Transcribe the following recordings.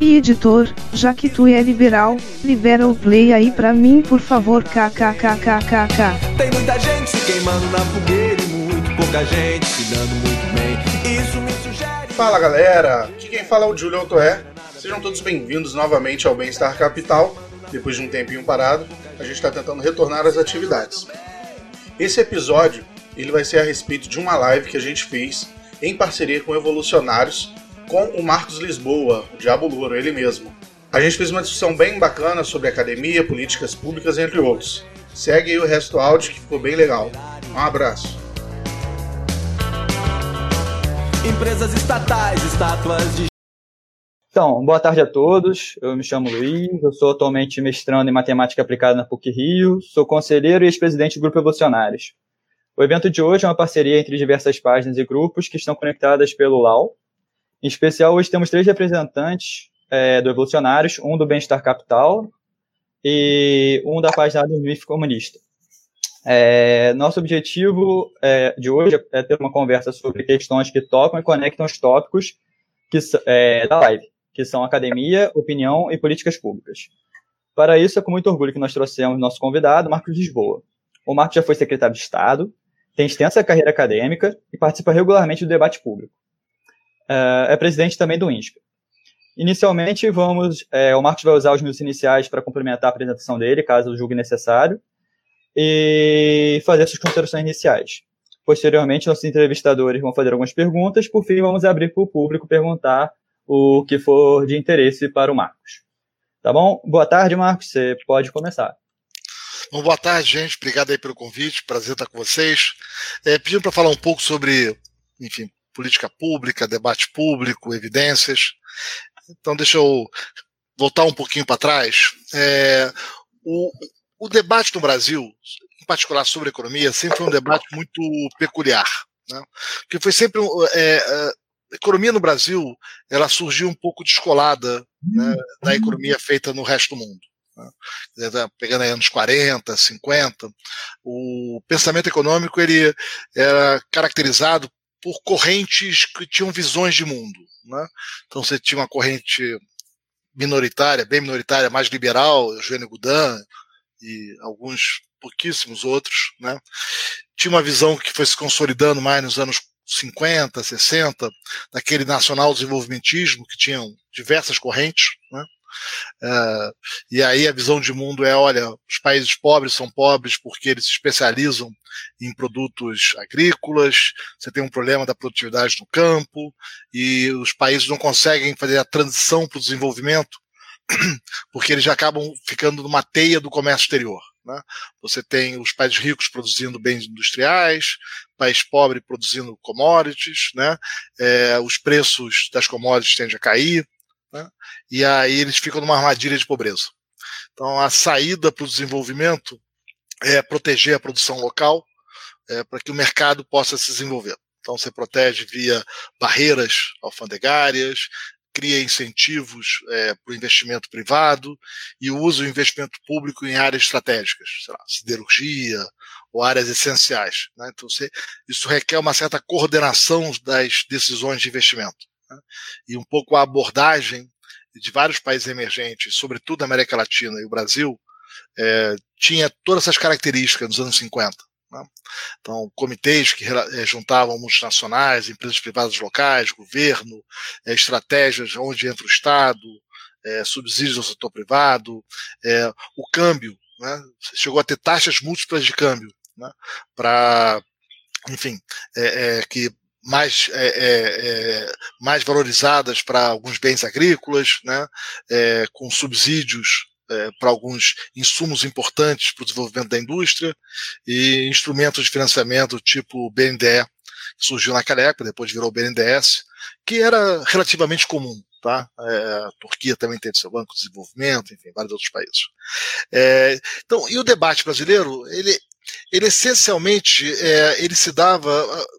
E editor, já que tu é liberal, libera o play aí pra mim por favor kkkkkk. Tem muita gente se queimando na fogueira e muito pouca gente se dando muito bem. Isso me sugere. Fala galera, aqui quem fala é o Júlio Altoé. Sejam todos bem-vindos novamente ao Bem-Estar Capital. Depois de um tempinho parado, a gente está tentando retornar às atividades. Esse episódio ele vai ser a respeito de uma live que a gente fez em parceria com Evolucionários com o Marcos Lisboa, o Diabo Louro, ele mesmo. A gente fez uma discussão bem bacana sobre academia, políticas públicas, entre outros. Segue aí o resto do áudio que ficou bem legal. Um abraço. Empresas estatais, estátuas de Então, boa tarde a todos. Eu me chamo Luiz, eu sou atualmente mestrando em matemática aplicada na PUC Rio, sou conselheiro e ex-presidente do Grupo Evolucionários. O evento de hoje é uma parceria entre diversas páginas e grupos que estão conectadas pelo LAU. Em especial, hoje temos três representantes é, do Evolucionários, um do Bem-Estar Capital e um da página do MIF Comunista. É, nosso objetivo é, de hoje é ter uma conversa sobre questões que tocam e conectam os tópicos que, é, da live, que são academia, opinião e políticas públicas. Para isso, é com muito orgulho que nós trouxemos nosso convidado, Marcos Lisboa. O Marcos já foi secretário de Estado, tem extensa carreira acadêmica e participa regularmente do debate público. É, presidente também do INSPE. Inicialmente, vamos, é, o Marcos vai usar os minutos iniciais para complementar a apresentação dele, caso julgue necessário, e fazer suas considerações iniciais. Posteriormente, nossos entrevistadores vão fazer algumas perguntas. Por fim, vamos abrir para o público perguntar o que for de interesse para o Marcos. Tá bom? Boa tarde, Marcos. Você pode começar. Bom, boa tarde, gente. Obrigado aí pelo convite. Prazer estar com vocês. É, pedindo para falar um pouco sobre, enfim, política pública, debate público, evidências. Então, deixa eu voltar um pouquinho para trás. É, o, o debate no Brasil, em particular sobre economia, sempre foi um debate muito peculiar. Né? Porque foi sempre. É, a economia no Brasil ela surgiu um pouco descolada né, da economia feita no resto do mundo. Né? Pegando aí anos 40, 50, o pensamento econômico ele era caracterizado por correntes que tinham visões de mundo. Né? Então você tinha uma corrente minoritária, bem minoritária, mais liberal, Eugênio Goudin e alguns pouquíssimos outros, né? Tinha uma visão que foi se consolidando mais nos anos 50, 60, daquele nacional desenvolvimentismo que tinham diversas correntes, né? Uh, e aí a visão de mundo é, olha, os países pobres são pobres porque eles se especializam em produtos agrícolas, você tem um problema da produtividade no campo, e os países não conseguem fazer a transição para o desenvolvimento porque eles já acabam ficando numa teia do comércio exterior. Né? Você tem os países ricos produzindo bens industriais, país pobre produzindo commodities, né? É, os preços das commodities tendem a cair, né? e aí eles ficam numa armadilha de pobreza. Então, a saída para o desenvolvimento é proteger a produção local é, para que o mercado possa se desenvolver. Então, você protege via barreiras alfandegárias, cria incentivos é, para o investimento privado e usa o investimento público em áreas estratégicas, sei lá, siderurgia ou áreas essenciais. Né? Então, você, isso requer uma certa coordenação das decisões de investimento. Né? E um pouco a abordagem de vários países emergentes, sobretudo a América Latina e o Brasil, é, tinha todas essas características nos anos 50. Né? Então, comitês que eh, juntavam multinacionais, empresas privadas locais, governo, é, estratégias onde entra o Estado, é, subsídios ao setor privado, é, o câmbio, né? chegou a ter taxas múltiplas de câmbio, né? para, enfim, que mais, mais valorizadas para alguns bens agrícolas, né? com subsídios é, para alguns insumos importantes para o desenvolvimento da indústria e instrumentos de financiamento tipo BNDE, que surgiu naquela época, depois virou BNDES, que era relativamente comum. tá? É, a Turquia também teve seu banco de desenvolvimento, enfim, vários outros países. É, então, e o debate brasileiro, ele, ele essencialmente é, ele se dava,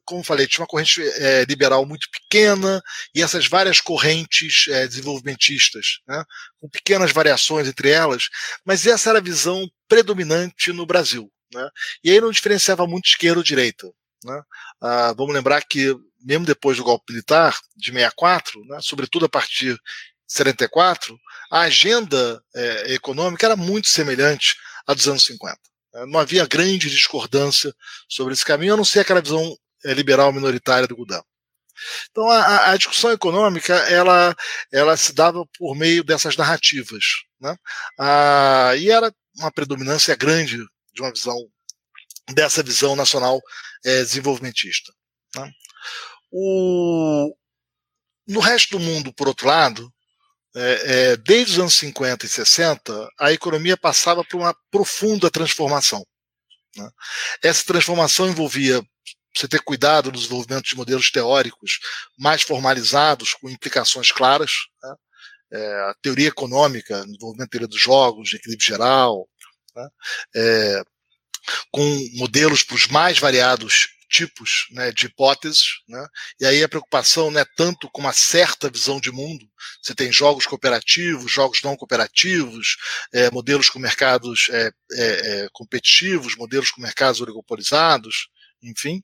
como falei, tinha uma corrente é, liberal muito pequena e essas várias correntes é, desenvolvimentistas, né, com pequenas variações entre elas, mas essa era a visão predominante no Brasil. Né, e aí não diferenciava muito esquerda ou direita. Né. Ah, vamos lembrar que, mesmo depois do golpe militar de 64, né, sobretudo a partir de 74, a agenda é, econômica era muito semelhante à dos anos 50. É, não havia grande discordância sobre esse caminho, a não ser aquela visão é, liberal minoritária do Gudam. Então a, a, discussão econômica ela, ela se dava por meio dessas narrativas, né? Ah, e era uma predominância grande de uma visão dessa visão nacional é, desenvolvimentista. Né? O, no resto do mundo, por outro lado, é, é, desde os anos 50 e 60, a economia passava por uma profunda transformação. Né? Essa transformação envolvia você ter cuidado no desenvolvimento de modelos teóricos mais formalizados, com implicações claras. Né? É, a teoria econômica, desenvolvimento da teoria dos jogos, de equilíbrio geral, né? É, com modelos para os mais variados tipos né, de hipóteses, né? e aí a preocupação não é tanto com uma certa visão de mundo. Você tem jogos cooperativos, jogos não cooperativos, é, modelos com mercados é, é, é competitivos, modelos com mercados oligopolizados, enfim.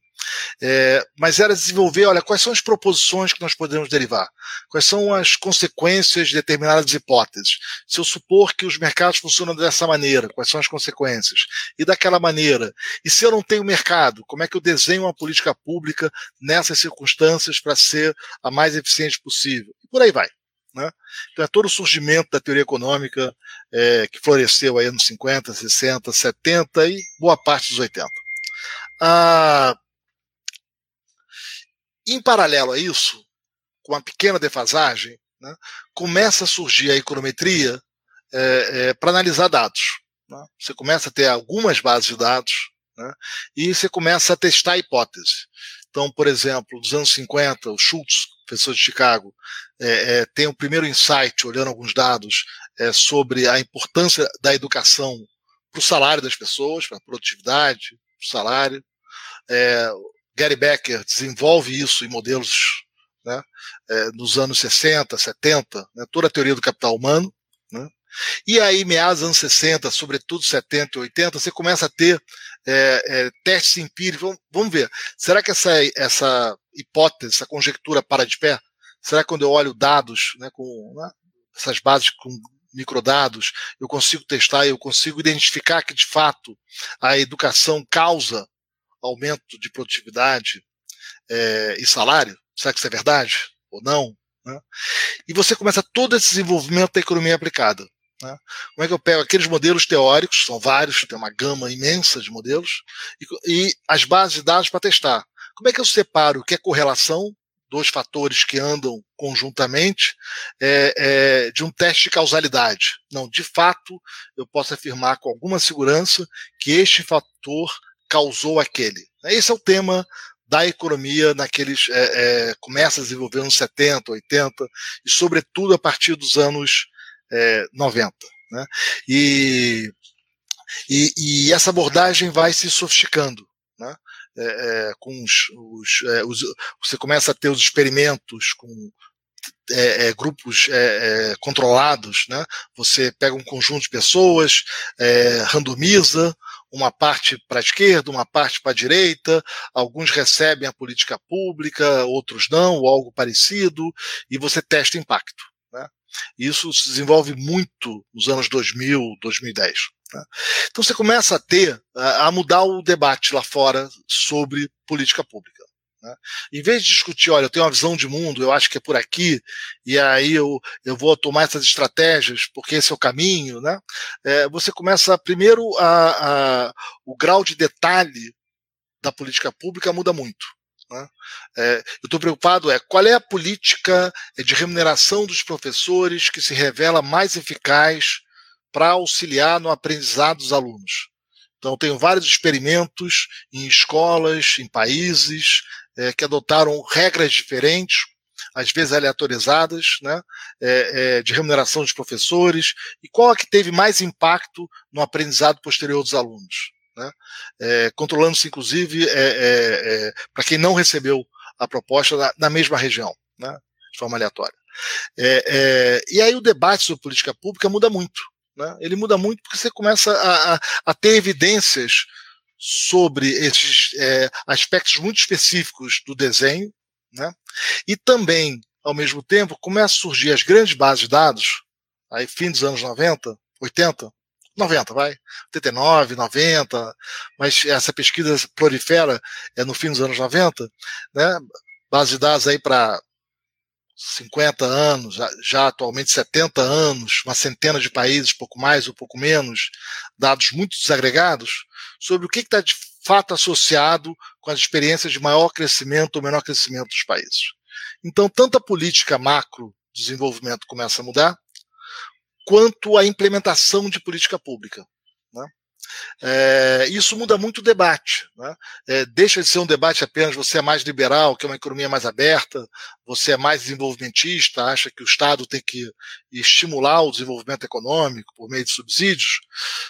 É, mas era desenvolver, olha, quais são as proposições que nós podemos derivar? Quais são as consequências de determinadas hipóteses? Se eu supor que os mercados funcionam dessa maneira, quais são as consequências? E daquela maneira. E se eu não tenho mercado, como é que eu desenho uma política pública nessas circunstâncias para ser a mais eficiente possível? E por aí vai. Né? Então é todo o surgimento da teoria econômica é, que floresceu aí nos 50, 60, 70 e boa parte dos 80. Ah, em paralelo a isso, com uma pequena defasagem, né, começa a surgir a econometria é, é, para analisar dados. Né? Você começa a ter algumas bases de dados né, e você começa a testar hipóteses. Então, por exemplo, nos anos 50, o Schultz, professor de Chicago, é, é, tem o primeiro insight, olhando alguns dados, é, sobre a importância da educação para o salário das pessoas, para a produtividade, salário. É, Gary Becker desenvolve isso em modelos né, é, nos anos 60, 70, né, toda a teoria do capital humano. Né, e aí, meados dos anos 60, sobretudo 70 e 80, você começa a ter é, é, testes empíricos. Vamos, vamos, ver, será que essa, essa hipótese, essa conjectura para de pé? Será que quando eu olho dados, né, com né, essas bases com microdados, eu consigo testar, eu consigo identificar que de fato a educação causa aumento de produtividade é, e salário? Será que isso é verdade ou não? Né? E você começa todo esse desenvolvimento da economia aplicada. Né? Como é que eu pego aqueles modelos teóricos, são vários, tem uma gama imensa de modelos, e, e as bases de dados para testar. Como é que eu separo o que é correlação dois fatores que andam conjuntamente é, é, de um teste de causalidade. Não, de fato, eu posso afirmar com alguma segurança que este fator causou aquele. Esse é o tema da economia naqueles é, é começa a desenvolver nos 70, 80 e sobretudo a partir dos anos 90. É, né? E, e, e essa abordagem vai se sofisticando. É, é, com os, os, é, os, você começa a ter os experimentos com é, é, grupos controlados, né? Você pega um conjunto de pessoas, randomiza uma parte para a esquerda, uma parte para a direita, alguns recebem a política pública, outros não, ou algo parecido, e você testa impacto. Né? Isso se desenvolve muito nos anos 2000, 2010. Né? Então você começa a ter, a mudar o debate lá fora sobre política pública. Né? Em vez de discutir, olha, eu tenho uma visão de mundo, eu acho que é por aqui, e aí eu, eu vou tomar essas estratégias porque esse é o caminho, né? É, você começa primeiro a, a, o grau de detalhe da política pública muda muito. Né? É, eu estou preocupado é qual é a política de remuneração dos professores que se revela mais eficaz para auxiliar no aprendizado dos alunos. Então, tenho vários experimentos em escolas, em países, é, que adotaram regras diferentes. às vezes aleatorizadas, né, é, é, de remuneração dos professores, e qual a que teve mais impacto no aprendizado posterior dos alunos. Né, é, Controlando-se, inclusive, é, é, para quem não recebeu a proposta na, mesma região, né, de forma aleatória. e aí o debate sobre política pública muda muito. Né, ele muda muito porque você começa a, a, a ter evidências sobre esses é, aspectos muito específicos do desenho, né? e também, ao mesmo tempo, começam a surgir as grandes bases de dados, aí fim dos anos 90, 80, 90, vai, 89, 90, mas essa pesquisa prolifera é no fim dos anos 90, né? base de dados aí para 50 anos, já, já, atualmente 70 anos, uma centena de países, pouco mais ou pouco menos, dados muito desagregados, sobre o que está de fato associado com as experiências de maior crescimento ou menor crescimento dos países. Então, tanto a política macro desenvolvimento começa a mudar, quanto a implementação de política pública. É, isso muda muito o debate. Né? É, deixa de ser um debate apenas você é mais liberal, que é uma economia mais aberta, você é mais desenvolvimentista, acha que o Estado tem que estimular o desenvolvimento econômico por meio de subsídios.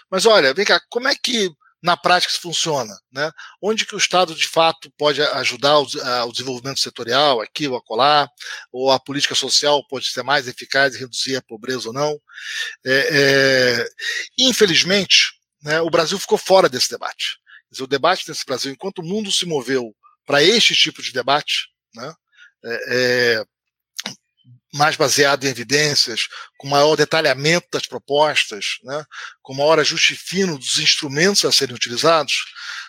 Mas olha, vem cá, como é que na prática isso funciona? Né? Onde que o Estado de fato pode ajudar o, desenvolvimento setorial, aqui ou acolá, ou a política social pode ser mais eficaz e reduzir a pobreza ou não? É, é infelizmente, né, o Brasil ficou fora desse debate. O debate desse Brasil, enquanto o mundo se moveu para este tipo de debate, né, é, é, mais baseado em evidências, com maior detalhamento das propostas, né, com maior ajuste fino dos instrumentos a serem utilizados,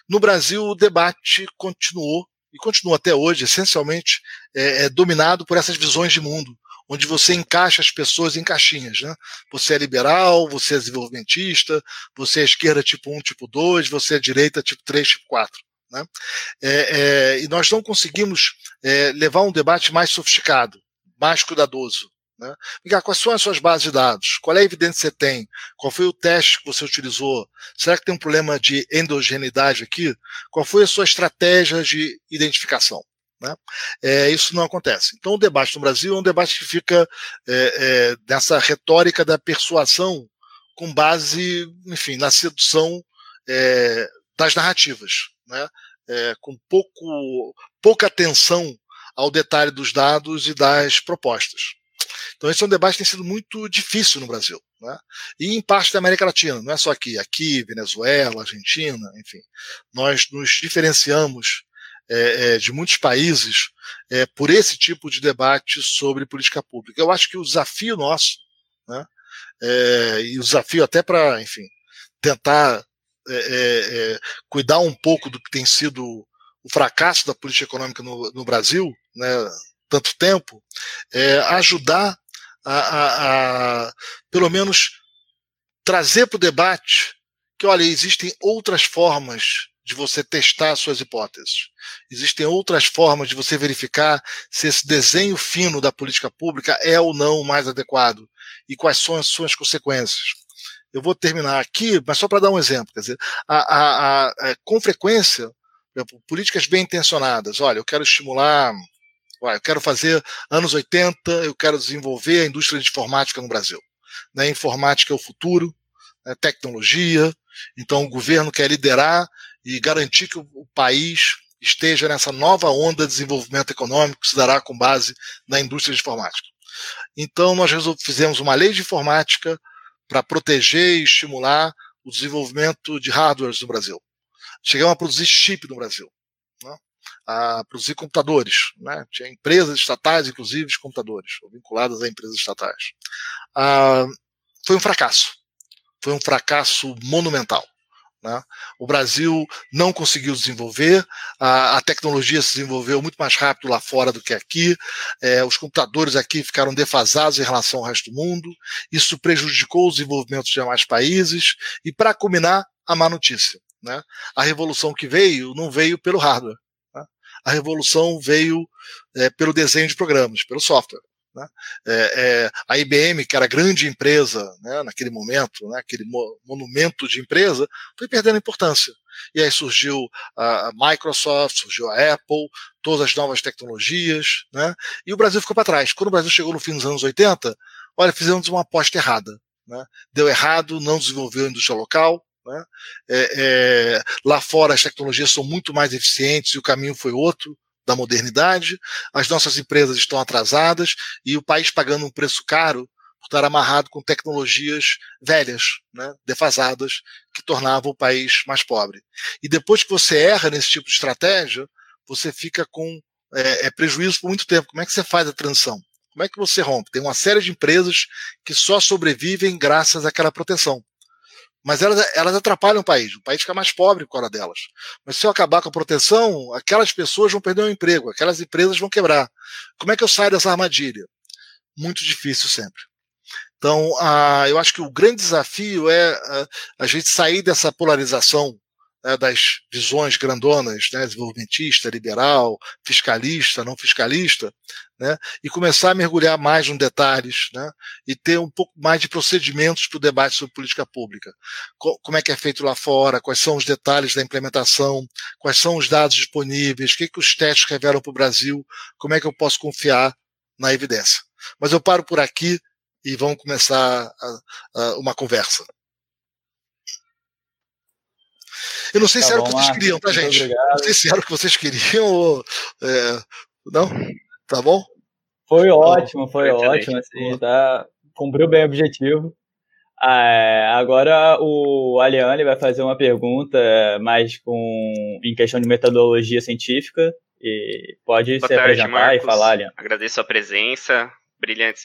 no Brasil o debate continuou e continua até hoje, essencialmente é, é dominado por essas visões de mundo, onde você encaixa as pessoas em caixinhas. Né? Você é liberal, você é desenvolvimentista, você é esquerda tipo 1, tipo 2, você é direita tipo 3, tipo 4. Né? É, é, e nós não conseguimos é, levar um debate mais sofisticado, mais cuidadoso. Né? quais são as suas bases de dados? Qual é a evidência que você tem? Qual foi o teste que você utilizou? Será que tem um problema de endogeneidade aqui? Qual foi a sua estratégia de identificação? Né? É, isso não acontece. Então, o debate no Brasil é um debate que fica é, é, nessa retórica da persuasão com base, enfim, na sedução é, das narrativas, né? É, com pouco, pouca atenção ao detalhe dos dados e das propostas. Então, esse é um debate que tem sido muito difícil no Brasil. Né? E em parte da América Latina, não é só aqui, aqui, Venezuela, Argentina, enfim. Nós nos diferenciamos é, é, de muitos países é, por esse tipo de debate sobre política pública. Eu acho que o desafio nosso, né, é, e o desafio até para, enfim, tentar é, é, cuidar um pouco do que tem sido o fracasso da política econômica no, no Brasil, né, tanto tempo, é ajudar a, a, a, pelo menos, trazer para o debate que, olha, existem outras formas de você testar suas hipóteses. Existem outras formas de você verificar se esse desenho fino da política pública é ou não o mais adequado e quais são as suas consequências. Eu vou terminar aqui, mas só para dar um exemplo. Quer dizer, a, a, a, com frequência, políticas bem intencionadas. Olha, eu quero estimular, olha, eu quero fazer anos 80, eu quero desenvolver a indústria de informática no Brasil. Né? Informática é o futuro, né? tecnologia. Então, o governo quer liderar e garantir que o país esteja nessa nova onda de desenvolvimento econômico que se dará com base na indústria de informática. Então, nós fizemos uma lei de informática para proteger e estimular o desenvolvimento de hardwares no Brasil. Chegamos a produzir chip no Brasil, né? a produzir computadores. Né? Tinha empresas estatais, inclusive, de computadores, vinculadas a empresas estatais. Ah, foi um fracasso. Foi um fracasso monumental. Né? O Brasil não conseguiu desenvolver, a, a, tecnologia se desenvolveu muito mais rápido lá fora do que aqui, é, os computadores aqui ficaram defasados em relação ao resto do mundo, isso prejudicou o desenvolvimento de demais países, e para combinar, a má notícia. Né? A revolução que veio não veio pelo hardware, né? a revolução veio é, pelo desenho de programas, pelo software. Né? É, é, a IBM, que era grande empresa né, naquele momento, né, aquele mo monumento de empresa, foi perdendo importância. E aí surgiu a Microsoft, surgiu a Apple, todas as novas tecnologias, né, e o Brasil ficou para trás. Quando o Brasil chegou no fim dos anos 80, olha, fizemos uma aposta errada. Né? Deu errado, não desenvolveu a indústria local, né? É, é, lá fora as tecnologias são muito mais eficientes e o caminho foi outro da modernidade. As nossas empresas estão atrasadas e o país pagando um preço caro por estar amarrado com tecnologias velhas, né, defasadas, que tornavam o país mais pobre. E depois que você erra nesse tipo de estratégia, você fica com é, é prejuízo por muito tempo. Como é que você faz a transição? Como é que você rompe? Tem uma série de empresas que só sobrevivem graças àquela proteção. Mas elas, elas atrapalham o país. O país fica mais pobre por causa delas. Mas se eu acabar com a proteção, aquelas pessoas vão perder o emprego, aquelas empresas vão quebrar. Como é que eu saio dessa armadilha? Muito difícil sempre. Então, ah, eu acho que o grande desafio é ah, a gente sair dessa polarização né, das visões grandonas, né, desenvolvimentista, liberal, fiscalista, não fiscalista, né, e começar a mergulhar mais nos detalhes, né, e ter um pouco mais de procedimentos para o debate sobre política pública. Co como é que é feito lá fora, quais são os detalhes da implementação, quais são os dados disponíveis, o que, que os testes revelam para o Brasil, como é que eu posso confiar na evidência. Mas eu paro por aqui e vamos começar a, a uma conversa. Eu não sei tá se era o que vocês queriam, tá, gente? Obrigado. Não sei se era o que vocês queriam ou. É, não? Tá bom? Foi ótimo, foi ótimo. Assim, tá, cumpriu bem o objetivo. É, agora o Aliane vai fazer uma pergunta mais com, em questão de metodologia científica. E pode Boa se tarde, apresentar Marcos. e falar, Aliane. Agradeço a presença. Brilhante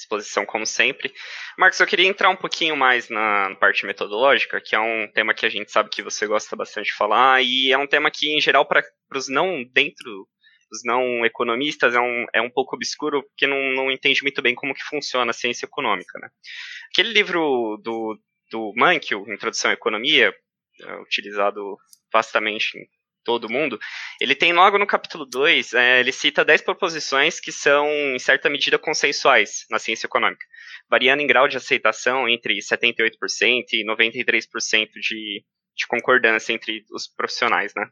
exposição como sempre. Marcos, eu queria entrar um pouquinho mais na parte metodológica, que é um tema que a gente sabe que você gosta bastante de falar, e é um tema que, em geral, para os não dentro, os não economistas, é um, é um pouco obscuro, porque não, não entende muito bem como que funciona a ciência econômica. Né? Aquele livro do, do Mankiw, Introdução à Economia, é utilizado vastamente todo mundo, ele tem logo no capítulo 2, é, ele cita 10 proposições que são, em certa medida, consensuais na ciência econômica, variando em grau de aceitação entre 78% e 93% de, de concordância entre os profissionais, né?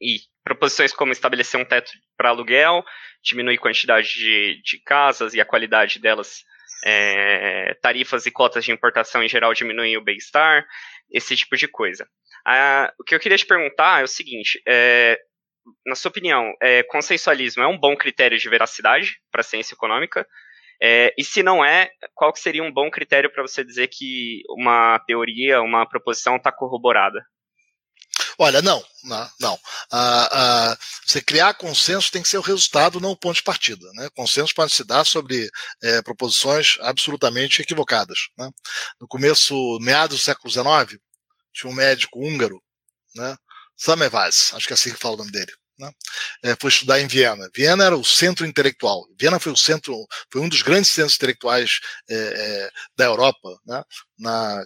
E proposições como estabelecer um teto para aluguel, diminuir a quantidade de, de casas e a qualidade delas, é, tarifas e cotas de importação em geral diminuem o bem-estar, esse tipo de coisa. Ah, o que eu queria te perguntar é o seguinte: é, na sua opinião, é, consensualismo é um bom critério de veracidade para a ciência econômica? É, e se não é, qual seria um bom critério para você dizer que uma teoria, uma proposição está corroborada? Olha, não, não. não. Ah, ah, você criar consenso tem que ser o resultado, não o ponto de partida. Né? Consenso pode se dar sobre é, proposições absolutamente equivocadas. Né? No começo, meados do século XIX, tinha um médico húngaro, né? Samevaz, acho que é assim que fala o nome dele. Né? É, foi estudar em Viena. Viena era o centro intelectual. Viena foi o centro, foi um dos grandes centros intelectuais é, é, da Europa, né? na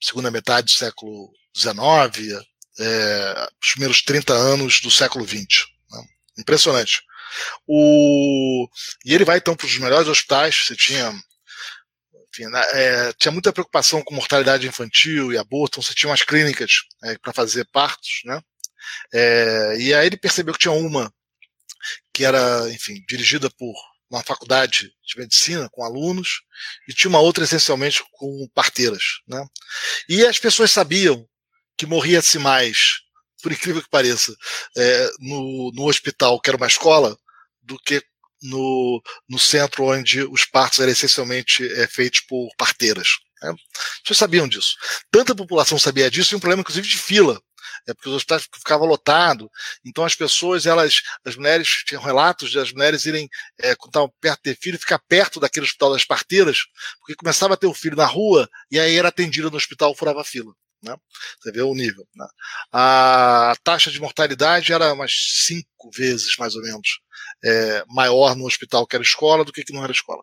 segunda metade do século XIX, é, os primeiros 30 anos do século XX. Né? Impressionante. O... E ele vai então para os melhores hospitais. Você tinha enfim, né, é, tinha muita preocupação com mortalidade infantil e aborto, então você tinha umas clínicas é, para fazer partos, né? É, e aí ele percebeu que tinha uma que era, enfim, dirigida por uma faculdade de medicina com alunos e tinha uma outra essencialmente com parteiras, né? E as pessoas sabiam que morria-se mais, por incrível que pareça, é, no, no hospital que era uma escola do que no, no centro onde os partos eram essencialmente é, feitos por parteiras. Né? Pessoas sabiam disso. Tanta população sabia disso e um problema, inclusive, de fila. É porque os hospitais ficavam lotados, então as pessoas, elas, as mulheres, tinham relatos de as mulheres irem, é, quando estavam perto de ter filho, ficar perto daquele hospital das parteiras, porque começava a ter o filho na rua e aí era atendida no hospital, furava a fila. Né? Você vê o nível. Né? A taxa de mortalidade era umas cinco vezes, mais ou menos, é, maior no hospital que era escola do que que não era escola.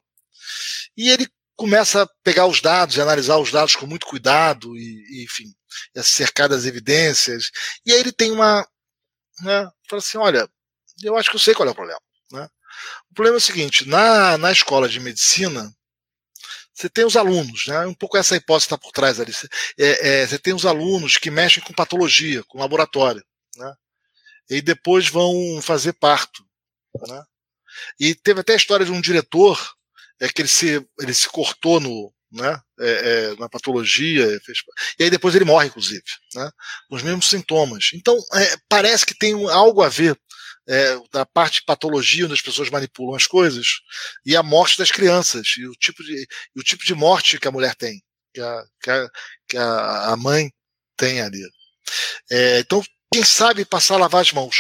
E ele começa a pegar os dados e analisar os dados com muito cuidado e, e enfim, e cercar das evidências. E aí ele tem uma, né, fala assim, olha, eu acho que eu sei qual é o problema, né? O problema é o seguinte: na, na escola de medicina, você tem os alunos, né? Um pouco essa hipótese está por trás ali. É, é, você tem os alunos que mexem com patologia, com laboratório, né? E depois vão fazer parto, né? E teve até a história de um diretor é que ele se, ele se cortou no, né, é, é, na patologia, fez, e aí depois ele morre, inclusive, né, com os mesmos sintomas. Então, é, parece que tem algo a ver é, da parte de patologia, onde as pessoas manipulam as coisas, e a morte das crianças, e o tipo de, o tipo de morte que a mulher tem, que a, que a, que a mãe tem ali. É, então, quem sabe passar a lavar as mãos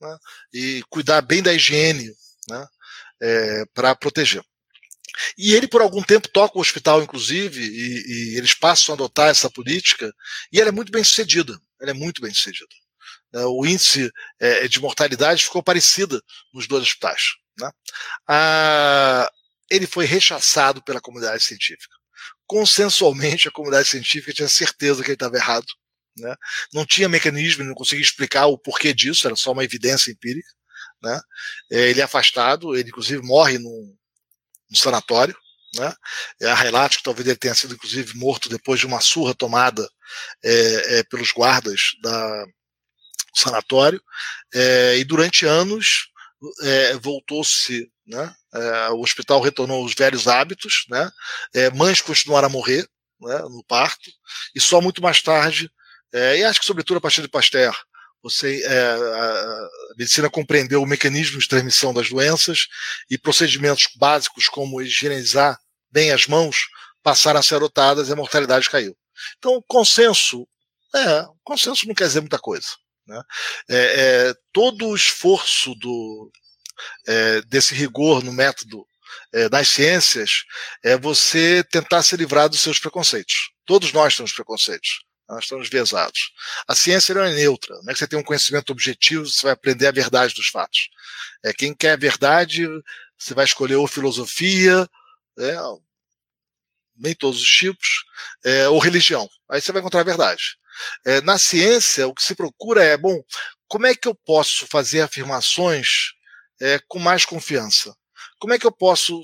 né, e cuidar bem da higiene né, é, para proteger. E ele, por algum tempo, toca o hospital, inclusive, e, e eles passam a adotar essa política, e ela é muito bem sucedida. Ela é muito bem sucedida. Né? O índice é, de mortalidade ficou parecida nos dois hospitais. Né? Ah, ele foi rechaçado pela comunidade científica. Consensualmente, a comunidade científica tinha certeza que ele estava errado. Né? Não tinha mecanismo, não conseguia explicar o porquê disso, era só uma evidência empírica. Né? É, ele é afastado, ele inclusive morre num, no sanatório. Né? Há relatos que talvez ele tenha sido, inclusive, morto depois de uma surra tomada é, é, pelos guardas da, sanatório. É, e durante anos é, voltou-se, né? É, o hospital retornou aos velhos hábitos, né? Mães continuaram a morrer né, no parto, e só muito mais tarde, e acho que sobretudo a partir de Pasteur, você, a medicina compreendeu o mecanismo de transmissão das doenças e procedimentos básicos como higienizar bem as mãos passaram a ser adotadas e a mortalidade caiu. Então, consenso, é, consenso não quer dizer muita coisa. Né? É, é, todo o esforço do, é, desse rigor no método é, das ciências é você tentar se livrar dos seus preconceitos. Todos nós temos preconceitos. Nós estamos vesados. A ciência não é neutra. Não é que você tem um conhecimento objetivo, você vai aprender a verdade dos fatos. É, quem quer a verdade, você vai escolher ou filosofia, é, nem todos os tipos, é, ou religião. Aí você vai encontrar a verdade. É, na ciência, o que se procura é, bom, como é que eu posso fazer afirmações é, com mais confiança? Como é que eu posso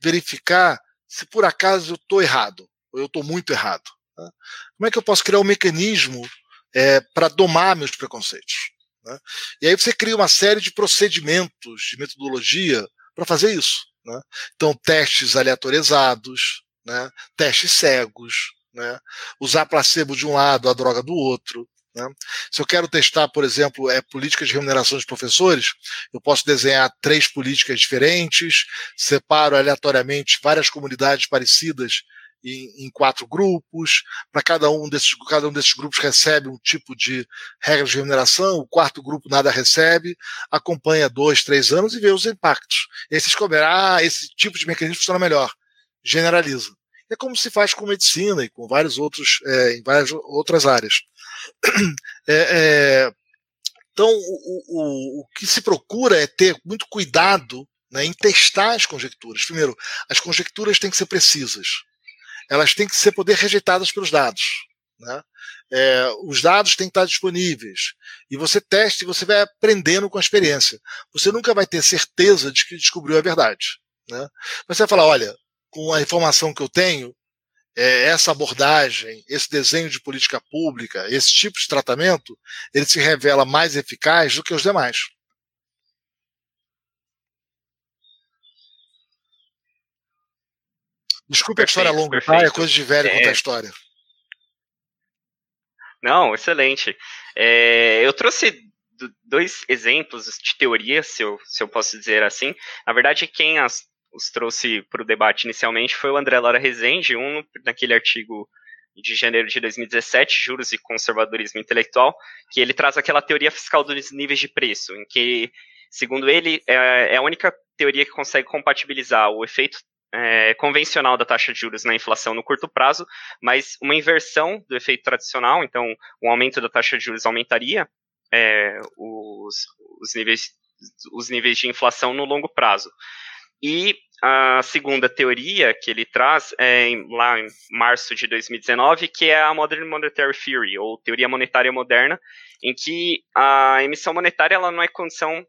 verificar se por acaso eu estou errado, ou eu estou muito errado? Né? Como é que eu posso criar um mecanismo é, para domar meus preconceitos? Né? E aí você cria uma série de procedimentos, de metodologia para fazer isso. Né? Então, testes aleatorizados, né? testes cegos, né? usar placebo de um lado, a droga do outro. Né? Se eu quero testar, por exemplo, é, políticas de remuneração dos professores, eu posso desenhar três políticas diferentes, separo aleatoriamente várias comunidades parecidas em, em quatro grupos, para cada um desses, cada um desses grupos recebe um tipo de regra de remuneração, o quarto grupo nada recebe, acompanha dois, três anos e vê os impactos. Esses comeram, ah, esse tipo de mecanismo funciona melhor, generaliza. É como se faz com medicina e com vários outros, é, em várias outras áreas. É, é, então, o, o, o que se procura é ter muito cuidado né, em testar as conjecturas. Primeiro, as conjecturas têm que ser precisas elas têm que ser poder rejeitadas pelos dados. Né? É, os dados têm que estar disponíveis. E você testa e você vai aprendendo com a experiência. Você nunca vai ter certeza de que descobriu a verdade. Né? Mas você vai falar: olha, com a informação que eu tenho, é, essa abordagem, esse desenho de política pública, esse tipo de tratamento, ele se revela mais eficaz do que os demais. Desculpe a história longa, tá? É coisa de velho é... contar a história. Não, excelente. É, eu trouxe dois exemplos de teoria, se eu, se eu posso dizer assim. Na verdade, quem as, os trouxe para o debate inicialmente foi o André Lara Rezende, um naquele artigo de janeiro de 2017, Juros e Conservadorismo Intelectual, que ele traz aquela teoria fiscal dos níveis de preço, em que, segundo ele, é, é a única teoria que consegue compatibilizar o efeito é, convencional da taxa de juros na inflação no curto prazo, mas uma inversão do efeito tradicional, então um aumento da taxa de juros aumentaria é, os, os, níveis, os níveis de inflação no longo prazo. E a segunda teoria que ele traz é lá em março de 2019, que é a Modern Monetary Theory, ou teoria monetária moderna, em que a emissão monetária ela não é condição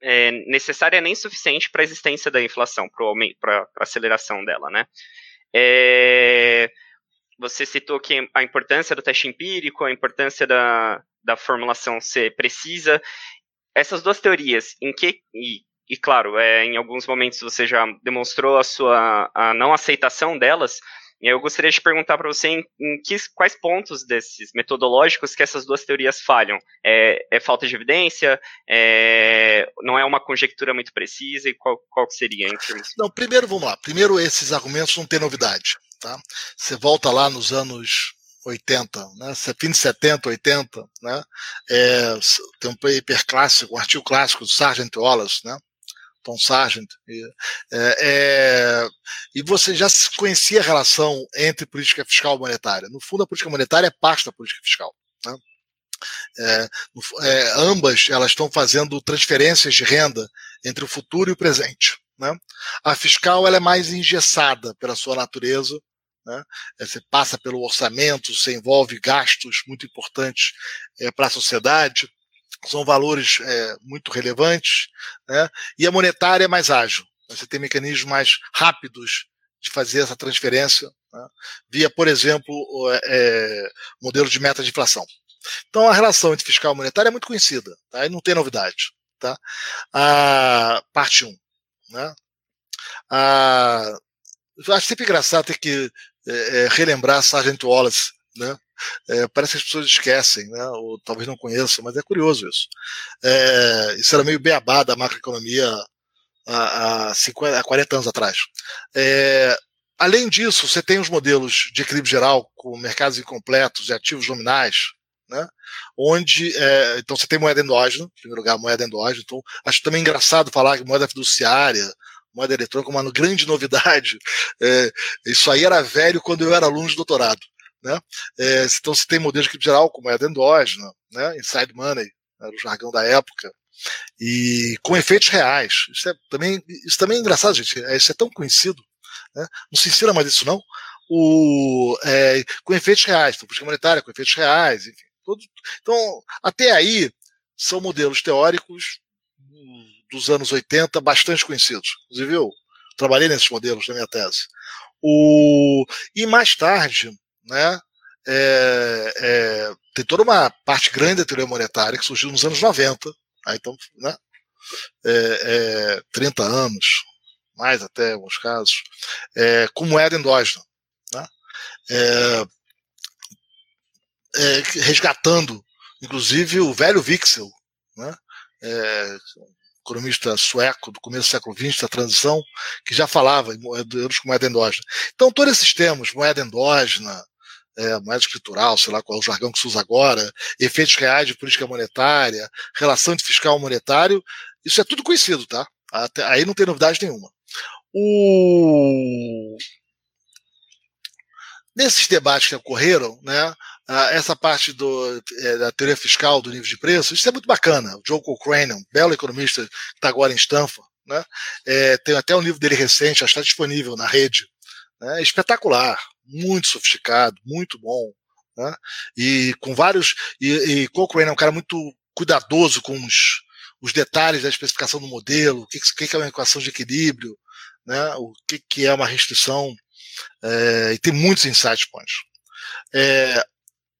é, necessária nem suficiente para a existência da inflação, para a aceleração dela, né? É, você citou que a importância do teste empírico, a importância da, da formulação ser precisa. Essas duas teorias, em que e, e claro, é, em alguns momentos você já demonstrou a sua a não aceitação delas, e eu gostaria de perguntar para você em, em que, quais pontos desses metodológicos que essas duas teorias falham. É, é falta de evidência? É, não é uma conjectura muito precisa? E qual, qual seria em termos? Não, primeiro, vamos lá. Primeiro, esses argumentos não têm novidade. Tá? Você volta lá nos anos 80, né? fim de 70, 80, né? É, tem um paper clássico, um artigo clássico do Sargent Wallace, né? Tom Sargent. E, é, é, e você já conhecia a relação entre política fiscal e monetária. No fundo, a política monetária é parte da política fiscal. Né? É, é, ambas elas estão fazendo transferências de renda entre o futuro e o presente. Né? A fiscal ela é mais engessada pela sua natureza. Né? É, você passa pelo orçamento, você envolve gastos muito importantes é, para a sociedade são valores é, muito relevantes, né? e a monetária é mais ágil. Você tem mecanismos mais rápidos de fazer essa transferência, né? via, por exemplo, o é, modelo de meta de inflação. Então, a relação entre fiscal e monetária é muito conhecida, tá? e não tem novidade. Tá? A parte 1. Né? A, acho sempre engraçado ter que é, é relembrar Sargent Wallace, né? É, parece que as pessoas esquecem, né? ou talvez não conheçam, mas é curioso isso. É, isso era meio beabá da macroeconomia há, há, 50, há 40 anos atrás. É, além disso, você tem os modelos de equilíbrio geral com mercados incompletos e ativos nominais, né? onde é, então você tem moeda endógena, em primeiro lugar, moeda endógena. Então, acho também engraçado falar que moeda fiduciária, moeda eletrônica, uma grande novidade. É, isso aí era velho quando eu era aluno de doutorado. Né? É, então, se tem modelo de equipe geral com moeda endógena, né? inside money, era o jargão da época, e com efeitos reais. Isso, é também, isso também é engraçado, gente. É, isso é tão conhecido. Né? Não se ensina mais isso, não. O, é, com efeitos reais, então, política monetária com efeitos reais, enfim. Todo, então, até aí, são modelos teóricos dos anos 80 bastante conhecidos. Inclusive, eu trabalhei nesses modelos na minha tese. O, e mais tarde, né? É, é, tem toda uma parte grande da teoria monetária que surgiu nos anos 90, aí então, né? É, 30 é, anos, mais até em alguns casos, é, com moeda endógena. Né? É, resgatando, inclusive, o velho Wixel, né? economista sueco do começo do século XX, da transição, que já falava em euros com moeda endógena. Então, todos esses termos, moeda endógena, é, moeda escritural, sei lá qual é o jargão que se usa agora, efeitos reais de política monetária, relação entre fiscal monetário, isso é tudo conhecido, tá? Até, aí não tem novidade nenhuma. O... Nesses debates que ocorreram, né, essa parte do, é, da teoria fiscal do nível de preço, isso é muito bacana. O Joe Cochrane, um belo economista que está agora em Stanford, né, é, tem até um livro dele recente, já está disponível na rede. Né, espetacular muito sofisticado, muito bom, né? e com vários. E, e Cochrane é um cara muito cuidadoso com os, os detalhes da especificação do modelo, o que, que é uma equação de equilíbrio, né? o que, que é uma restrição, é, e tem muitos insight points. É,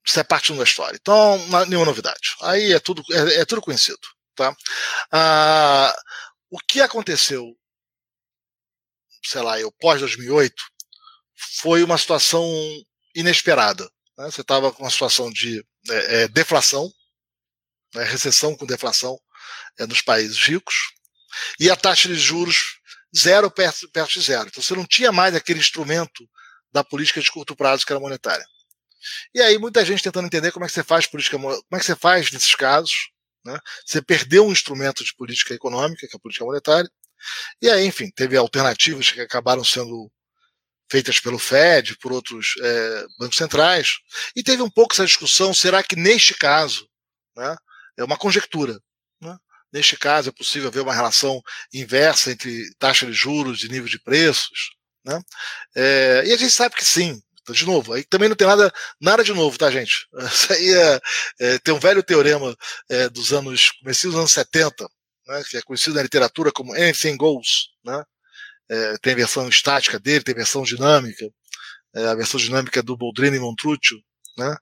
isso é parte da história. Então, nenhuma novidade. Aí é tudo, é, é tudo conhecido. Tá? Ah, o que aconteceu, sei lá, eu pós 2008, foi uma situação inesperada. Né? Você estava com uma situação de é, é, deflação, né? recessão com deflação é, nos países ricos, e a taxa de juros zero perto, perto de zero. Então você não tinha mais aquele instrumento da política de curto prazo que era monetária. E aí muita gente tentando entender como é que você faz política, como é que você faz nesses casos. Né? Você perdeu um instrumento de política econômica, que é a política monetária. E aí, enfim, teve alternativas que acabaram sendo feitas pelo Fed, por outros é, bancos centrais, e teve um pouco essa discussão: será que neste caso, né, é uma conjectura, né, neste caso é possível haver uma relação inversa entre taxa de juros e nível de preços? Né? É, e a gente sabe que sim. Então, de novo, aí também não tem nada, nada de novo, tá, gente? Isso aí é, é tem um velho teorema é, dos anos, comecinho dos anos 70, né, que é conhecido na literatura como Anything Goes, né, é, tem versão estática dele, tem versão dinâmica, é, a versão dinâmica do Boldrini e Montruccio, né,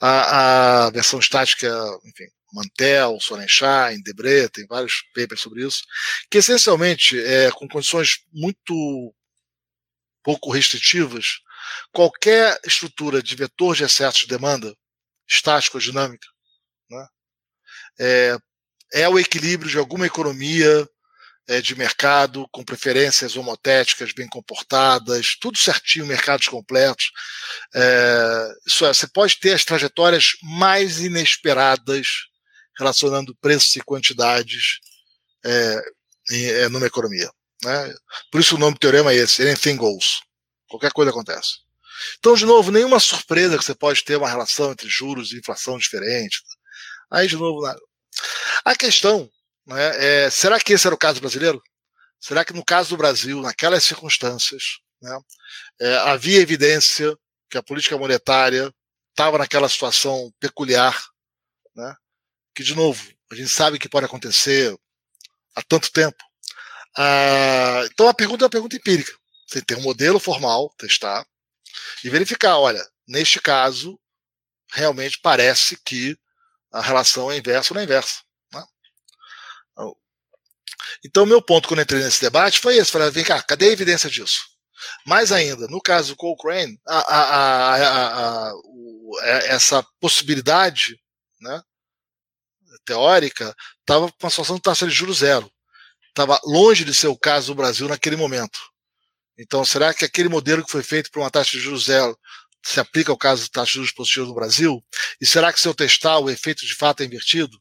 a, a versão estática, enfim, Mantel, Sonnenschein, Debré, tem vários papers sobre isso, que essencialmente, é, com condições muito pouco restritivas, qualquer estrutura de vetor de excesso de demanda, estático ou dinâmica, né, é, é o equilíbrio de alguma economia de mercado, com preferências homotéticas bem comportadas, tudo certinho, mercados completos. É, isso é, você pode ter as trajetórias mais inesperadas relacionando preços e quantidades é, em, é, numa economia. Né? Por isso o nome do teorema é esse, anything goes. Qualquer coisa acontece. Então, de novo, nenhuma surpresa que você pode ter uma relação entre juros e inflação diferente. Aí, de novo, a questão né, é, será que esse era o caso brasileiro? Será que no caso do Brasil, naquelas circunstâncias, né, é, havia evidência que a política monetária estava naquela situação peculiar, né, que, de novo, a gente sabe que pode acontecer há tanto tempo. Ah, então a pergunta é uma pergunta empírica. Você tem um modelo formal, testar, e verificar, olha, neste caso, realmente parece que a relação é inversa ou não é inversa. Então, meu ponto quando entrei nesse debate foi esse: falei, vem cá, cadê a evidência disso? Mais ainda, no caso do Cochrane, a, a, a, é, essa possibilidade né, teórica estava com uma situação de taxa de juros zero. Estava longe de ser o caso do Brasil naquele momento. Então, será que aquele modelo que foi feito para uma taxa de juros zero se aplica ao caso de taxa de juros positiva no Brasil? E será que se eu testar o efeito de fato é invertido?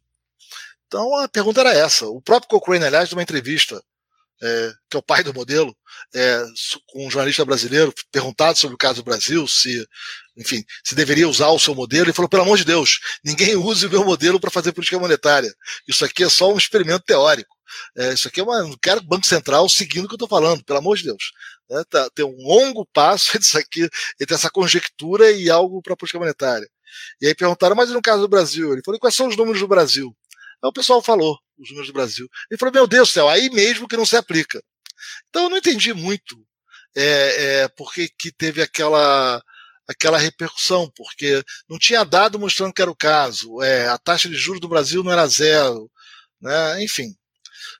Então a pergunta era essa. O próprio Cochrane, aliás, numa entrevista, é, que é o pai do modelo, é, com um jornalista brasileiro, perguntado sobre o caso do Brasil, se, enfim, se deveria usar o seu modelo, ele falou: pelo amor de Deus, ninguém use o meu modelo para fazer política monetária. Isso aqui é só um experimento teórico. É, isso aqui é uma. Não quero Banco Central seguindo o que eu estou falando, pelo amor de Deus. É, tá, tem um longo passo entre, aqui, entre essa conjectura e algo para a política monetária. E aí perguntaram, mas no caso do Brasil? Ele falou: quais são os números do Brasil? Aí o pessoal falou, os números do Brasil. Ele falou, meu Deus do céu, aí mesmo que não se aplica. Então eu não entendi muito é, é, porque que teve aquela aquela repercussão, porque não tinha dado mostrando que era o caso, é, a taxa de juros do Brasil não era zero, né? enfim.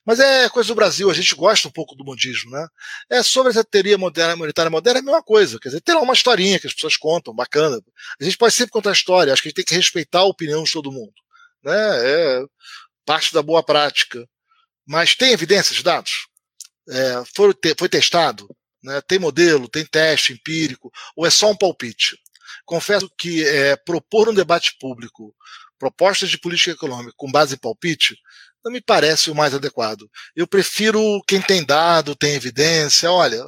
Mas é coisa do Brasil, a gente gosta um pouco do modismo, né? É sobre essa teoria moderna, monetária moderna, é a mesma coisa. Quer dizer, tem lá uma historinha que as pessoas contam, bacana. A gente pode sempre contar história, acho que a gente tem que respeitar a opinião de todo mundo né? É parte da boa prática. Mas tem evidências, dados? É, foi, foi testado? Né? Tem modelo, tem teste empírico, ou é só um palpite? Confesso que é, propor um debate público propostas de política econômica com base em palpite não me parece o mais adequado. Eu prefiro quem tem dado, tem evidência. Olha,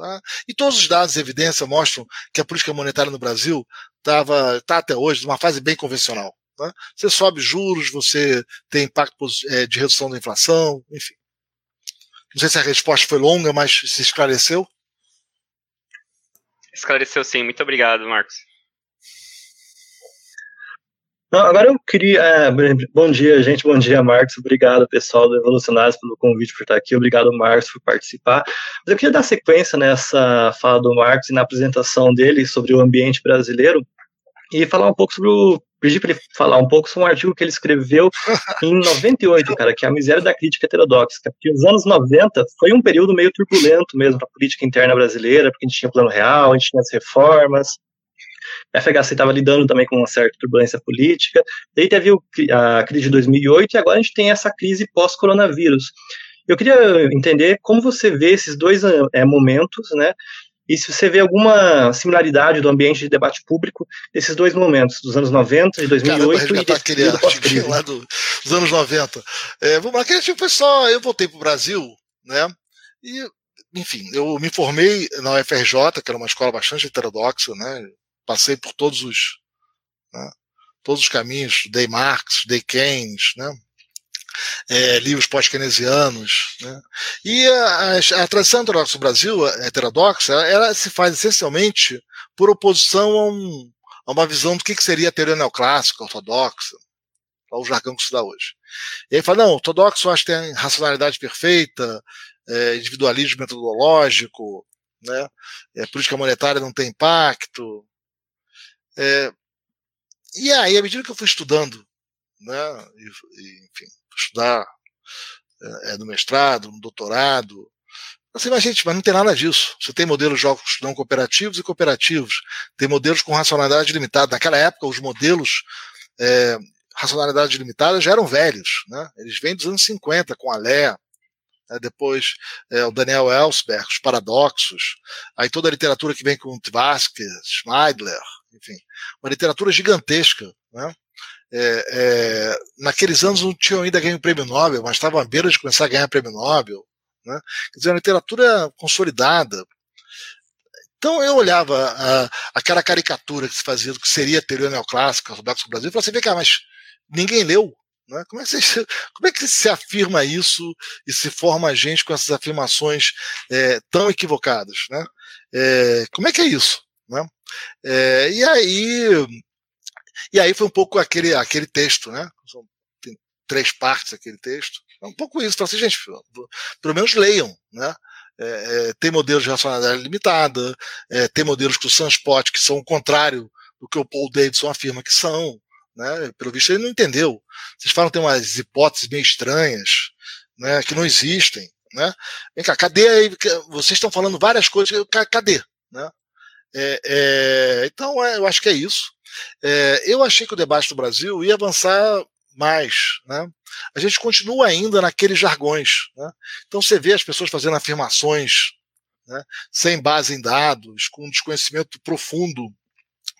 e todos os dados e evidência mostram que a política monetária no Brasil estava está até hoje numa fase bem convencional. Né? Você sobe juros, você tem impacto é, de redução da inflação, enfim. Não sei se a resposta foi longa, mas se esclareceu. Esclareceu sim, muito obrigado, Marcos. Não, agora eu queria. É, bom dia, gente. Bom dia, Marcos. Obrigado, pessoal do Evolucionários, pelo convite por estar aqui. Obrigado, Marcos, por participar. Mas eu queria dar sequência nessa fala do Marcos e na apresentação dele sobre o ambiente brasileiro e falar um pouco sobre o pedir para ele falar um pouco sobre um artigo que ele escreveu em 98, cara, que é a miséria da crítica heterodoxa. Porque os anos 90 foi um período meio turbulento mesmo para a política interna brasileira, porque a gente tinha plano real, a gente tinha as reformas, a FHC estava lidando também com uma certa turbulência política, daí teve a crise de 2008 e agora a gente tem essa crise pós-coronavírus. Eu queria entender como você vê esses dois é, momentos, né, e se você vê alguma similaridade do ambiente de debate público desses dois momentos, dos anos 90 e 2008 Caramba, e desse aquele artigo lá do, dos anos 90. É, vamos lá, aquele artigo foi só, eu voltei para o Brasil, né, e, enfim, eu me formei na UFRJ, que era uma escola bastante heterodoxa, né, passei por todos os, né, todos os caminhos, dei Marx, dei Keynes, né, é, livros pós-keynesianos. Né? E a, a, tradição heterodoxa do Brasil, heterodoxa, ela, ela, se faz essencialmente por oposição a, um, a uma visão do que, que seria a teoria neoclássica, ortodoxa. o jargão que se dá hoje. E aí fala, não, ortodoxo acho que tem racionalidade perfeita, é, individualismo metodológico, né? É, política monetária não tem impacto. É, e aí, à medida que eu fui estudando, né, e, e, enfim, estudar é, é, no mestrado, no doutorado, assim, mas gente, mas não tem nada disso. Você tem modelos de jogos não cooperativos e cooperativos, tem modelos com racionalidade limitada. Naquela época, os modelos é, racionalidade limitada já eram velhos, né? Eles vêm dos anos 50 com a Lé, né? depois é, o Daniel Ellsberg, os paradoxos, aí toda a literatura que vem com Tversky, Schneidler, enfim, uma literatura gigantesca, né? É, é, naqueles anos não tinham ainda ganho o prêmio Nobel, mas estavam à beira de começar a ganhar prêmio Nobel. Né? Quer dizer, uma literatura consolidada. Então eu olhava a, aquela caricatura que se fazia do que seria a teoria neoclássica, ortodoxa do Brasil, e falava assim, vem cá, mas ninguém leu. Né? Como, é que você, como é que se afirma isso e se forma a gente com essas afirmações é, tão equivocadas? Né? É, como é que é isso? Né? É, e aí e aí foi um pouco aquele, aquele texto, né? Tem três partes aquele texto. É um pouco isso. Então, assim, gente, pelo menos leiam, né? É, é, tem modelos de racionalidade limitada, é, tem modelos que o Sunspot que são o contrário do que o Paul Davidson afirma que são. Né? Pelo visto, ele não entendeu. Vocês falam que tem umas hipóteses meio estranhas, né, que não existem. Né? Vem cá, cadê aí? Vocês estão falando várias coisas, cadê? Né? É, é, então, é, eu acho que é isso. É, eu achei que o debate do Brasil ia avançar mais. Né? A gente continua ainda naqueles jargões. Né? Então você vê as pessoas fazendo afirmações né, sem base em dados, com um desconhecimento profundo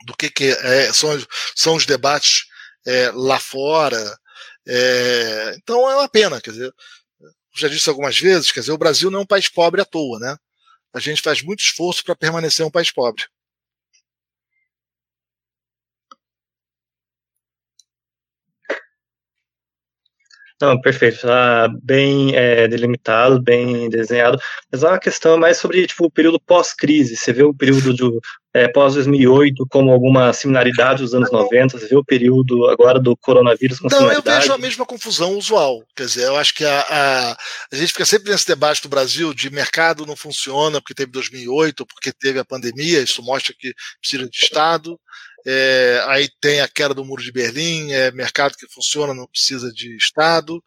do que, que é, são, são os debates é, lá fora. É, então é uma pena, quer dizer, já disse algumas vezes, quer dizer, o Brasil não é um país pobre à toa, né? A gente faz muito esforço para permanecer um país pobre. Não, perfeito, está bem é, delimitado, bem desenhado, mas é uma questão mais sobre tipo, o período pós-crise, você vê o período do é, pós-2008 como alguma similaridade dos anos 90, você vê o período agora do coronavírus com Não, similaridade? eu vejo a mesma confusão usual, quer dizer, eu acho que a, a, a gente fica sempre nesse debate do Brasil de mercado não funciona porque teve 2008, porque teve a pandemia, isso mostra que precisa de Estado, é, aí tem a queda do muro de Berlim, é mercado que funciona, não precisa de Estado.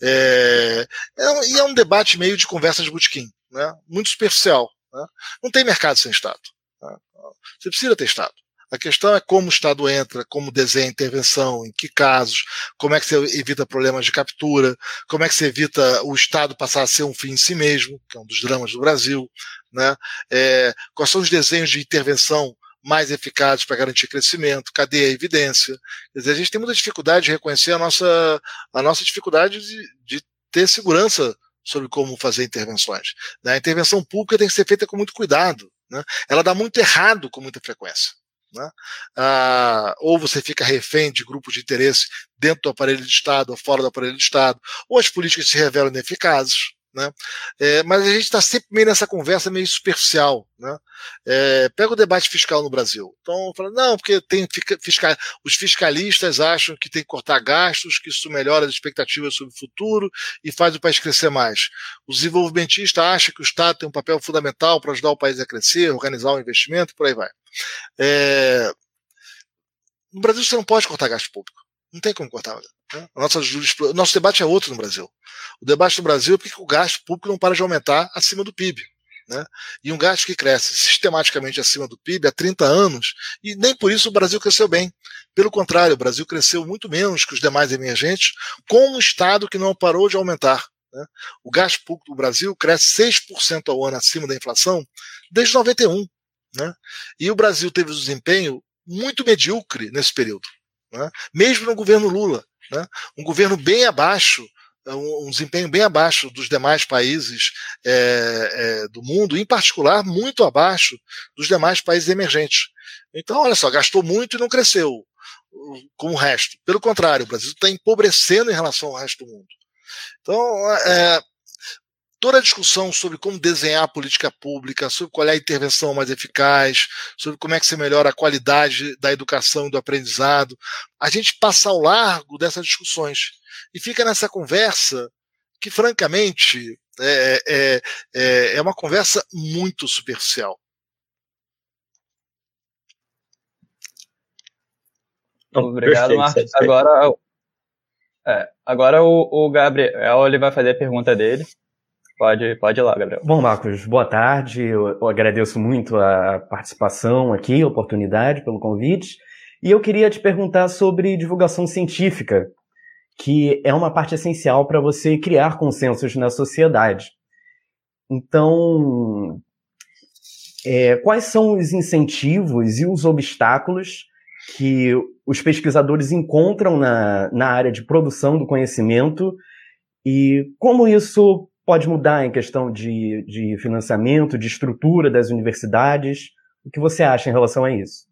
É, é, e é um debate meio de conversa de botequim, né? muito superficial. Né? Não tem mercado sem Estado. Né? Você precisa ter Estado. A questão é como o Estado entra, como desenha intervenção, em que casos, como é que você evita problemas de captura, como é que você evita o Estado passar a ser um fim em si mesmo, que é um dos dramas do Brasil, né? É, quais são os desenhos de intervenção mais eficazes para garantir crescimento, cadê a evidência? Quer dizer, a gente tem muita dificuldade de reconhecer a nossa, a nossa dificuldade de, de ter segurança sobre como fazer intervenções. Né? A intervenção pública tem que ser feita com muito cuidado. Né? Ela dá muito errado com muita frequência. Né? Ah, ou você fica refém de grupos de interesse dentro do aparelho de Estado ou fora do aparelho de Estado, ou as políticas se revelam ineficazes. Né? É, mas a gente está sempre meio nessa conversa meio superficial. Né? É, pega o debate fiscal no Brasil. Então, fala, não, porque tem fiscal, os fiscalistas acham que tem que cortar gastos, que isso melhora as expectativas sobre o futuro e faz o país crescer mais. Os desenvolvimentistas acham que o Estado tem um papel fundamental para ajudar o país a crescer, organizar o investimento, por aí vai. É, no Brasil você não pode cortar gasto público. Não tem como cortar. Nossa, o nosso debate é outro no Brasil. O debate no Brasil é porque o gasto público não para de aumentar acima do PIB. Né? E um gasto que cresce sistematicamente acima do PIB há 30 anos, e nem por isso o Brasil cresceu bem. Pelo contrário, o Brasil cresceu muito menos que os demais emergentes, com um Estado que não parou de aumentar. Né? O gasto público do Brasil cresce 6% ao ano acima da inflação desde 91. Né? E o Brasil teve um desempenho muito medíocre nesse período, né? mesmo no governo Lula. Né? Um governo bem abaixo um, desempenho bem abaixo dos demais países é, é, do mundo, em particular muito abaixo dos demais países emergentes. Então, olha só, gastou muito e não cresceu como o resto. Pelo contrário, o Brasil está empobrecendo em relação ao resto do mundo. Então, é, toda a discussão sobre como desenhar a política pública, sobre qual é a intervenção mais eficaz, sobre como é que se melhora a qualidade da educação e do aprendizado, a gente passa ao largo dessas discussões e fica nessa conversa que, francamente, é, é, é, é uma conversa muito superficial. Obrigado, Marcos. Agora, é, agora o, o Gabriel ele vai fazer a pergunta dele. Pode, pode ir lá, Gabriel. Bom, Marcos, boa tarde. Eu, eu agradeço muito a participação aqui, a oportunidade pelo convite. E eu queria te perguntar sobre divulgação científica, que é uma parte essencial para você criar consensos na sociedade. Então, é, quais são os incentivos e os obstáculos que os pesquisadores encontram na, na área de produção do conhecimento e como isso pode mudar em questão de, de financiamento, de estrutura das universidades? O que você acha em relação a isso?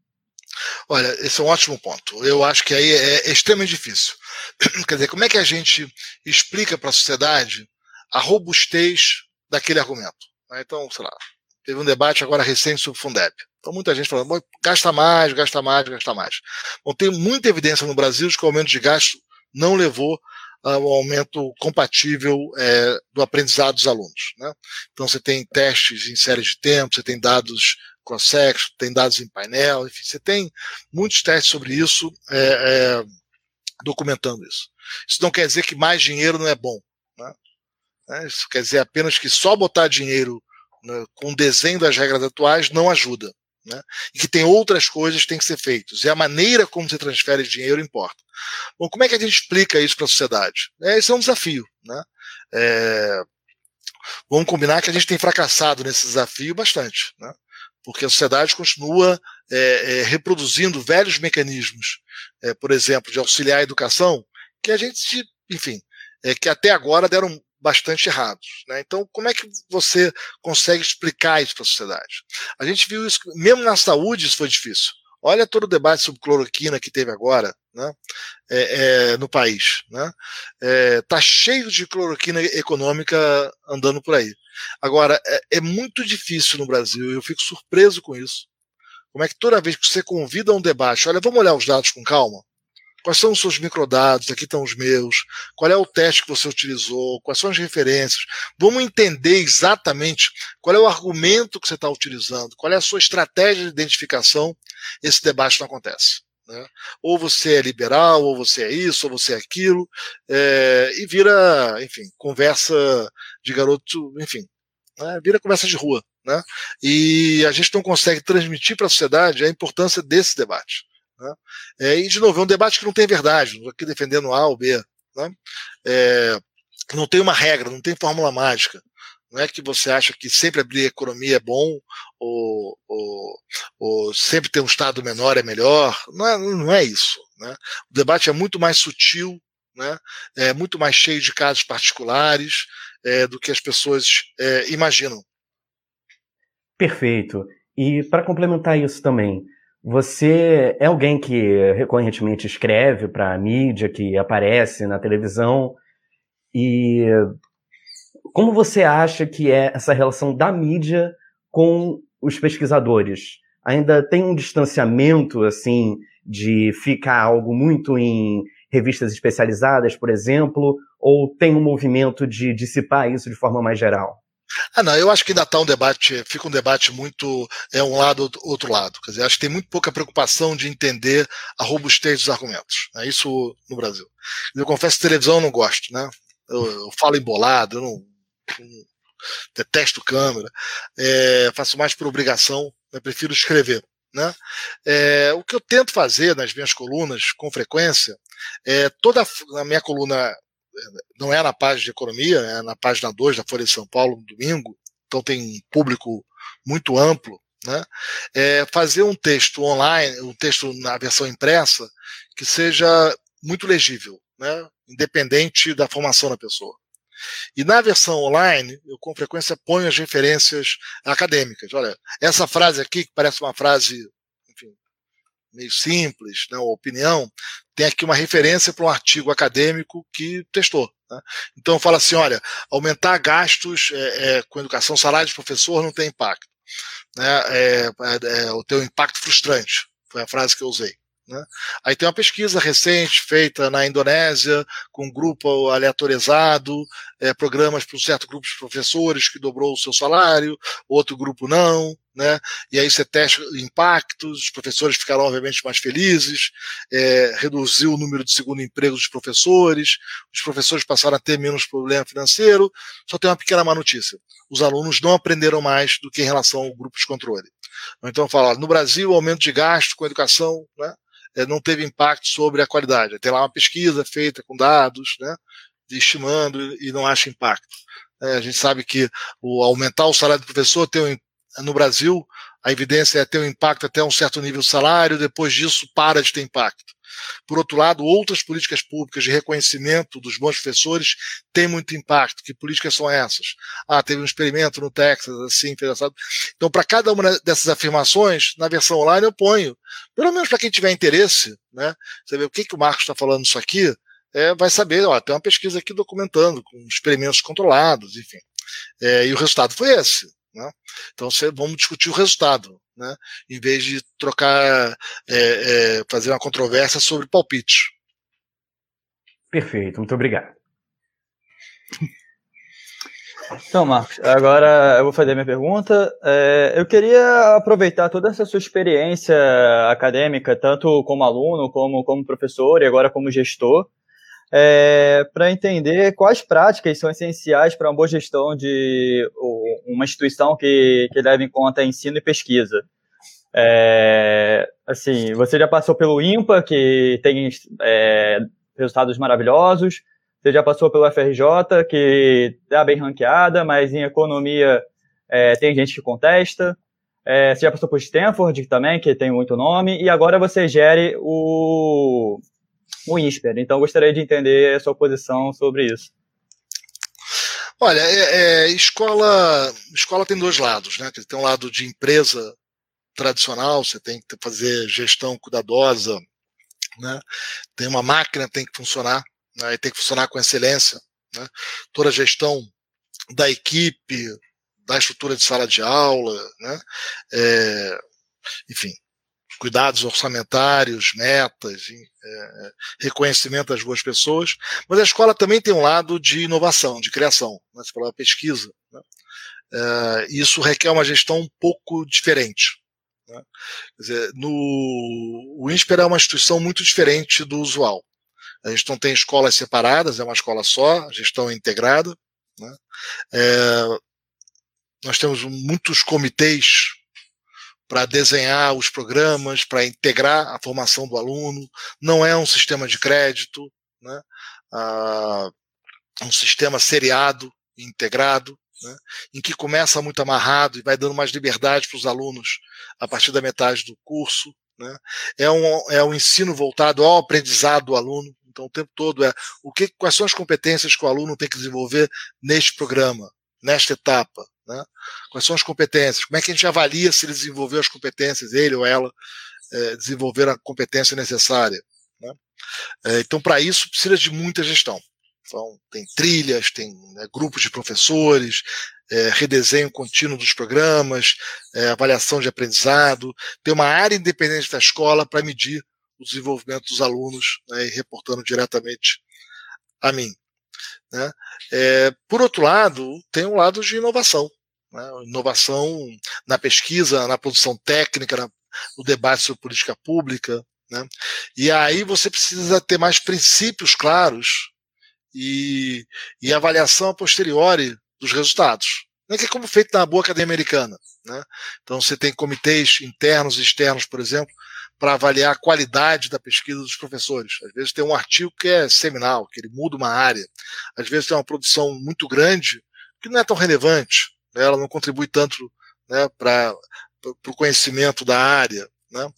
Olha, esse é um ótimo ponto. Eu acho que aí é, é extremamente difícil. Quer dizer, como é que a gente explica para a sociedade a robustez daquele argumento? Então, sei lá, teve um debate agora recente sobre o Fundeb. Então, muita gente falando, gasta mais, gasta mais, gasta mais. Bom, tem muita evidência no Brasil de que o aumento de gasto não levou ao aumento compatível é, do aprendizado dos alunos. Né? Então, você tem testes em séries de tempo, você tem dados cross-section, tem dados em painel, enfim, você tem muitos testes sobre isso, é, é, documentando isso. Isso não quer dizer que mais dinheiro não é bom. Né? Isso quer dizer apenas que só botar dinheiro né, com o desenho das regras atuais não ajuda. Né? E que tem outras coisas que têm que ser feitas. E a maneira como se transfere dinheiro importa. Bom, como é que a gente explica isso para a sociedade? É, esse é um desafio. Né? É, vamos combinar que a gente tem fracassado nesse desafio bastante. Né? Porque a sociedade continua é, é, reproduzindo velhos mecanismos, é, por exemplo, de auxiliar a educação, que a gente, enfim, é, que até agora deram bastante errados. Né? Então, como é que você consegue explicar isso para a sociedade? A gente viu isso, mesmo na saúde, isso foi difícil. Olha todo o debate sobre cloroquina que teve agora né? É, é, no país. Né? É, tá cheio de cloroquina econômica andando por aí. Agora, é, é muito difícil no Brasil, eu fico surpreso com isso. Como é que toda vez que você convida a um debate, olha, vamos olhar os dados com calma, Quais são os seus microdados? Aqui estão os meus. Qual é o teste que você utilizou? Quais são as referências? Vamos entender exatamente qual é o argumento que você está utilizando, qual é a sua estratégia de identificação. Esse debate não acontece. Né? Ou você é liberal, ou você é isso, ou você é aquilo, é, e vira, enfim, conversa de garoto, enfim, né? vira conversa de rua. Né? E a gente não consegue transmitir para a sociedade a importância desse debate. Né? É, e, de novo, é um debate que não tem verdade, não estou aqui defendendo A ou B. Né? É, não tem uma regra, não tem fórmula mágica. Não é que você acha que sempre abrir economia é bom ou, ou, ou, sempre ter um Estado menor é melhor. Não é, não é isso. Né? O debate é muito mais sutil, né? é muito mais cheio de casos particulares é, do que as pessoas é, imaginam. Perfeito. E para complementar isso também, você é alguém que recorrentemente escreve para a mídia, que aparece na televisão, e como você acha que é essa relação da mídia com os pesquisadores? Ainda tem um distanciamento, assim, de ficar algo muito em revistas especializadas, por exemplo, ou tem um movimento de dissipar isso de forma mais geral? Ah, não, eu acho que ainda está um debate, fica um debate muito, é um lado, outro lado. Quer dizer, acho que tem muito pouca preocupação de entender a robustez dos argumentos. Né? Isso no Brasil. Eu confesso que televisão eu não gosto, né? Eu, eu falo embolado, eu não, não detesto câmera, é, faço mais por obrigação, eu prefiro escrever. Né? É, o que eu tento fazer nas minhas colunas, com frequência, é toda a minha coluna não é na página de economia, é na página 2 da Folha de São Paulo, no domingo, então tem um público muito amplo, né? É fazer um texto online, um texto na versão impressa, que seja muito legível, né? independente da formação da pessoa. E na versão online, eu com frequência ponho as referências acadêmicas. Olha, essa frase aqui, que parece uma frase meio simples, né, opinião, tem aqui uma referência para um artigo acadêmico que testou. Né? Então fala assim, olha, aumentar gastos é, é, com educação, salário de professor não tem impacto. Né? É, é o teu impacto frustrante, foi a frase que eu usei. Né? Aí tem uma pesquisa recente feita na Indonésia, com um grupo aleatorizado, é, programas para um certo grupo de professores que dobrou o seu salário, outro grupo não. Né? E aí você testa impactos, os professores ficaram obviamente mais felizes, é, reduziu o número de segundo emprego dos professores, os professores passaram a ter menos problema financeiro. Só tem uma pequena má notícia: os alunos não aprenderam mais do que em relação ao grupo de controle. Então, fala, no Brasil, o aumento de gasto com educação, né? é, não teve impacto sobre a qualidade. Tem lá uma pesquisa feita com dados, né, estimando e não acha impacto. É, a gente sabe que o aumentar o salário do professor tem um, no Brasil a evidência é ter um impacto até um certo nível de salário, depois disso para de ter impacto. Por outro lado, outras políticas públicas de reconhecimento dos bons professores têm muito impacto. Que políticas são essas? Ah, teve um experimento no Texas, assim, interessado. Então, para cada uma dessas afirmações, na versão online eu ponho, pelo menos para quem tiver interesse, né? Vê o que, que o Marcos está falando isso aqui, é, vai saber, ó, tem uma pesquisa aqui documentando, com experimentos controlados, enfim. É, e o resultado foi esse. Né? Então vamos discutir o resultado, né? em vez de trocar, é, é, fazer uma controvérsia sobre palpite. Perfeito, muito obrigado. Então, Marcos, agora eu vou fazer a minha pergunta. É, eu queria aproveitar toda essa sua experiência acadêmica, tanto como aluno, como, como professor e agora como gestor, é, para entender quais práticas são essenciais para uma boa gestão de uma instituição que, que leva em conta ensino e pesquisa. É, assim, você já passou pelo IMPA, que tem é, resultados maravilhosos, você já passou pelo FRJ, que está bem ranqueada, mas em economia é, tem gente que contesta. É, você já passou por Stanford também, que tem muito nome, e agora você gere o, o INSPER. Então, gostaria de entender a sua posição sobre isso. Olha, é, é, escola, escola tem dois lados, né? Tem um lado de empresa tradicional, você tem que fazer gestão cuidadosa, né? Tem uma máquina tem que funcionar, né? e tem que funcionar com excelência, né? Toda a gestão da equipe, da estrutura de sala de aula, né? É, enfim, cuidados orçamentários, metas, é, reconhecimento das boas pessoas, mas a escola também tem um lado de inovação, de criação, né? você falou pesquisa. Né? É, isso requer uma gestão um pouco diferente. Né? Dizer, no, o INSPER é uma instituição muito diferente do usual. A gente não tem escolas separadas, é uma escola só, gestão é integrada. Né? É, nós temos muitos comitês para desenhar os programas, para integrar a formação do aluno. Não é um sistema de crédito, né? Ah, um sistema seriado, integrado, né? em que começa muito amarrado e vai dando mais liberdade para os alunos a partir da metade do curso. Né? É, um, é um ensino voltado ao aprendizado do aluno. Então, o tempo todo é o que, quais são as competências que o aluno tem que desenvolver neste programa, nesta etapa. Né? Quais são as competências? Como é que a gente avalia se ele desenvolveu as competências, ele ou ela é, desenvolveram a competência necessária? Né? É, então, para isso, precisa de muita gestão. Então, tem trilhas, tem né, grupos de professores, é, redesenho contínuo dos programas, é, avaliação de aprendizado, tem uma área independente da escola para medir o desenvolvimento dos alunos né, e reportando diretamente a mim. Né? É, por outro lado, tem um lado de inovação. Né? Inovação na pesquisa, na produção técnica, na, no debate sobre política pública. Né? E aí você precisa ter mais princípios claros e, e avaliação a posteriori dos resultados. Né? Que é como feito na boa academia americana. Né? Então você tem comitês internos e externos, por exemplo, para avaliar a qualidade da pesquisa dos professores. Às vezes tem um artigo que é seminal, que ele muda uma área. Às vezes tem uma produção muito grande que não é tão relevante né, ela não contribui tanto né, para o conhecimento da área. Né?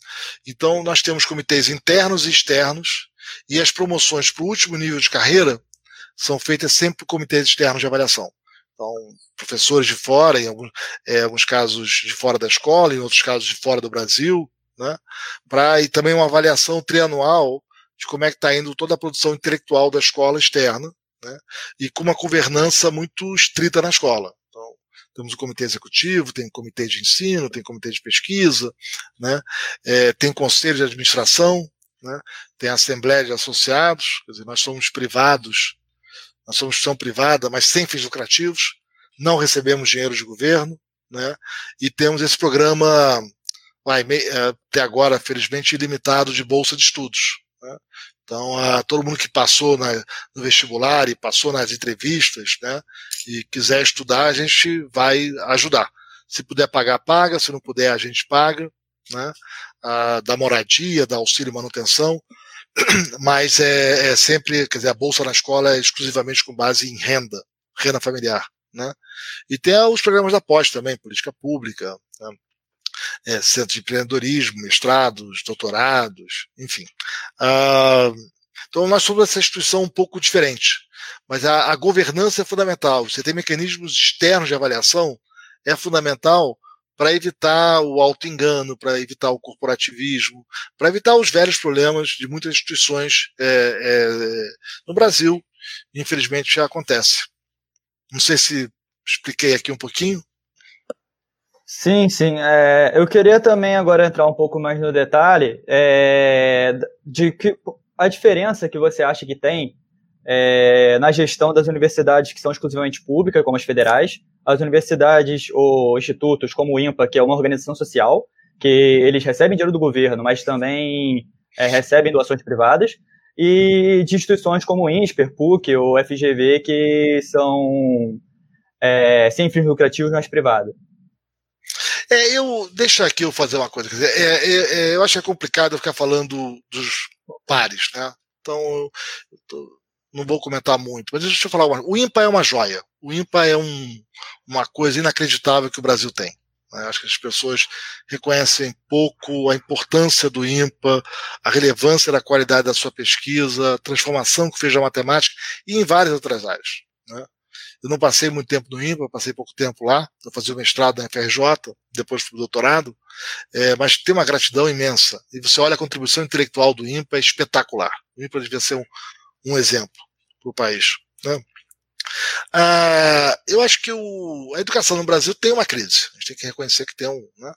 Então, nós temos comitês internos e externos, e as promoções para o último nível de carreira são feitas sempre por comitês externos de avaliação. Então, professores de fora, em alguns, é, alguns casos de fora da escola, em outros casos de fora do Brasil, né? Pra, e também uma avaliação trianual de como é que está indo toda a produção intelectual da escola externa, né, e com uma governança muito estrita na escola. Temos o comitê executivo, tem comitê de ensino, tem comitê de pesquisa, né, é, tem conselho de administração, né, tem a assembleia de associados, quer dizer, nós somos privados, nós somos instituição privada, mas sem fins lucrativos, não recebemos dinheiro de governo, né, e temos esse programa vai, é, até agora, felizmente, ilimitado de bolsa de estudos. Né? Então, a, todo mundo que passou na, no vestibular e passou nas entrevistas, né, e quiser estudar, a gente vai ajudar. Se puder pagar, paga. Se não puder, a gente paga, né, a, da moradia, da auxílio manutenção. Mas é, é, sempre, quer dizer, a bolsa na escola é exclusivamente com base em renda, renda familiar, né. E tem os programas da pós também, política pública, né? É, centro de empreendedorismo, mestrados, doutorados, enfim. Uh, então nós somos essa instituição um pouco diferente, mas a, a governança é fundamental. Você tem mecanismos externos de avaliação, é fundamental para evitar o auto-engano, para evitar o corporativismo, para evitar os velhos problemas de muitas instituições é, é, no Brasil. Infelizmente já acontece. Não sei se expliquei aqui um pouquinho. Sim, sim. É, eu queria também agora entrar um pouco mais no detalhe é, de que a diferença que você acha que tem é, na gestão das universidades que são exclusivamente públicas, como as federais, as universidades ou institutos como o INPA, que é uma organização social, que eles recebem dinheiro do governo, mas também é, recebem doações privadas, e de instituições como o INSPER, PUC ou FGV, que são é, sem fins lucrativos, mas privadas. É, eu deixa aqui eu fazer uma coisa. Quer dizer, é, é, é, eu acho que é complicado ficar falando dos pares, né? Então eu, eu tô, não vou comentar muito, mas deixa eu falar uma. O IMPA é uma joia. O IMPA é um, uma coisa inacreditável que o Brasil tem. Né? Acho que as pessoas reconhecem pouco a importância do IMPA, a relevância da qualidade da sua pesquisa, a transformação que fez a matemática e em várias outras áreas. Né? Eu não passei muito tempo no INPA, passei pouco tempo lá, eu fazia o mestrado na FRJ, depois fui doutorado, é, mas tem uma gratidão imensa. E você olha a contribuição intelectual do INPA, é espetacular. O INPA devia ser um, um exemplo para o país. Né? Ah, eu acho que o, a educação no Brasil tem uma crise. A gente tem que reconhecer que tem um, né,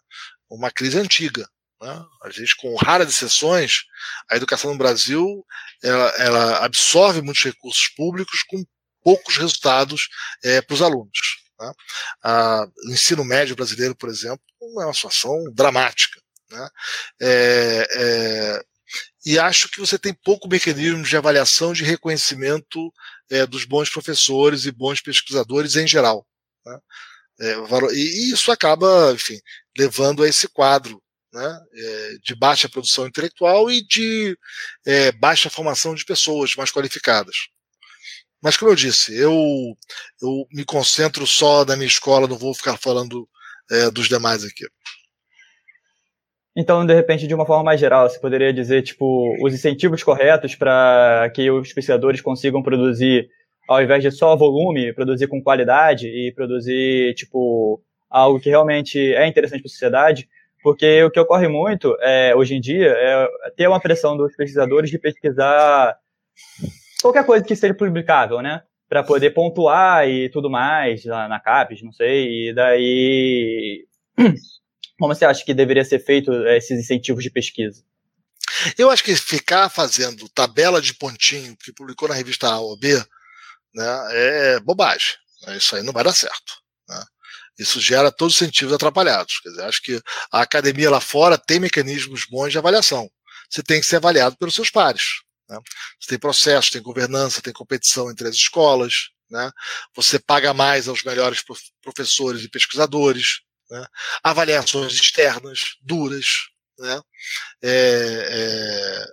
uma crise antiga. Né? A gente, com raras exceções, a educação no Brasil ela, ela absorve muitos recursos públicos com poucos resultados é, para os alunos. Ah, o ensino médio brasileiro, por exemplo, é uma situação dramática. Né? É, é, e acho que você tem pouco mecanismo de avaliação de reconhecimento é, dos bons professores e bons pesquisadores em geral. Né? É, e isso acaba, enfim, levando a esse quadro né, é, de baixa produção intelectual e de é, baixa formação de pessoas mais qualificadas. Mas, como eu disse, eu, eu me concentro só na minha escola, não vou ficar falando é, dos demais aqui. Então, de repente, de uma forma mais geral, você poderia dizer, tipo, os incentivos corretos para que os pesquisadores consigam produzir, ao invés de só volume, produzir com qualidade e produzir, tipo, algo que realmente é interessante para a sociedade, porque o que ocorre muito é, hoje em dia é ter uma pressão dos pesquisadores de pesquisar qualquer coisa que seja publicável, né? Para poder pontuar e tudo mais na, na CAPES, não sei. E daí. Como você acha que deveria ser feito esses incentivos de pesquisa? Eu acho que ficar fazendo tabela de pontinho que publicou na revista A ou B né, é bobagem. Isso aí não vai dar certo. Né? Isso gera todos os incentivos atrapalhados. Quer dizer, acho que a academia lá fora tem mecanismos bons de avaliação. Você tem que ser avaliado pelos seus pares. Né? Você tem processo, tem governança, tem competição entre as escolas, né? você paga mais aos melhores professores e pesquisadores, né? avaliações externas, duras, né? É,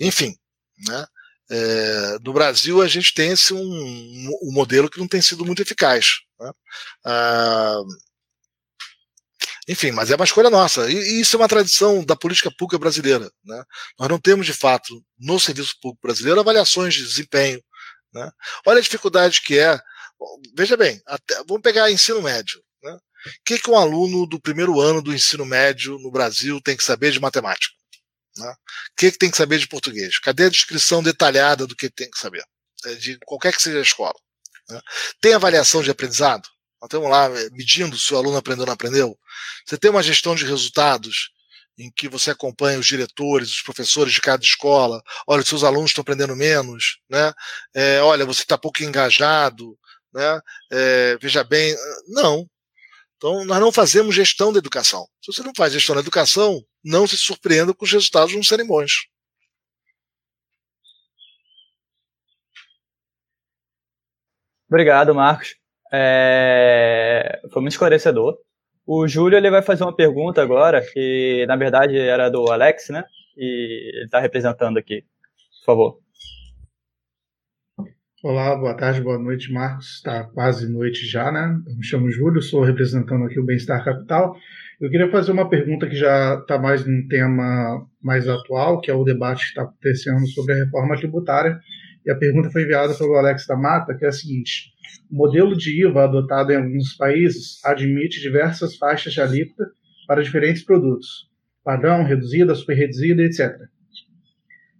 é, enfim, né? É, no Brasil a gente tem esse um, um, modelo que não tem sido muito eficaz. Né? Ah, enfim, mas é uma escolha nossa. E, e, isso é uma tradição da política pública brasileira. Né? Nós não temos, de fato, no serviço público brasileiro, avaliações de desempenho. Né? Olha a dificuldade que é. Veja bem, até, vamos pegar ensino médio. Né? O que, que um aluno do primeiro ano do ensino médio no Brasil tem que saber de matemática? Né? O que, que tem que saber de português? Cadê a descrição detalhada do que tem que saber? é, de qualquer que seja a escola. Né? Tem avaliação de aprendizado? Nós estamos lá é, medindo se o aluno aprendeu ou não aprendeu. Você tem uma gestão de resultados em que você acompanha os diretores, os professores de cada escola. Olha, os seus alunos estão aprendendo menos, né? É, olha, você está pouco engajado, né? É, veja bem, não. Então, nós não fazemos gestão da educação. Se você não faz gestão da educação, não se surpreenda com os resultados não serem bons. Obrigado, Marcos. É... Foi muito esclarecedor. O Júlio ele vai fazer uma pergunta agora, que na verdade era do Alex, né? E ele está representando aqui. Por favor. Olá, boa tarde, boa noite, Marcos. Está quase noite já, né? Eu me chamo Júlio, sou representando aqui o Bem-Estar Capital. Eu queria fazer uma pergunta que já está mais num tema mais atual, que é o debate que está acontecendo sobre a reforma tributária. E a pergunta foi enviada pelo Alex da Mata, que é a seguinte: o modelo de IVA adotado em alguns países admite diversas faixas de alíquota para diferentes produtos, padrão, reduzida, superreduzida, etc.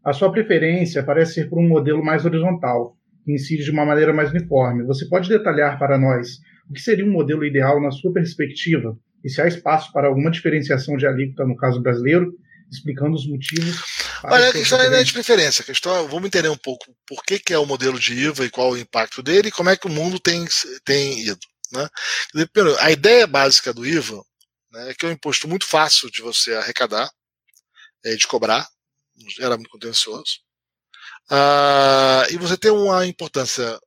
A sua preferência parece ser por um modelo mais horizontal, que incide de uma maneira mais uniforme. Você pode detalhar para nós o que seria um modelo ideal na sua perspectiva e se há espaço para alguma diferenciação de alíquota no caso brasileiro, explicando os motivos Olha, a questão não é de preferência. A questão é, vamos entender um pouco por que, que é o modelo de IVA e qual o impacto dele e como é que o mundo tem, tem ido. Né? A ideia básica do IVA né, é que é um imposto muito fácil de você arrecadar, é, de cobrar, era muito contencioso. Ah, e você tem uma importância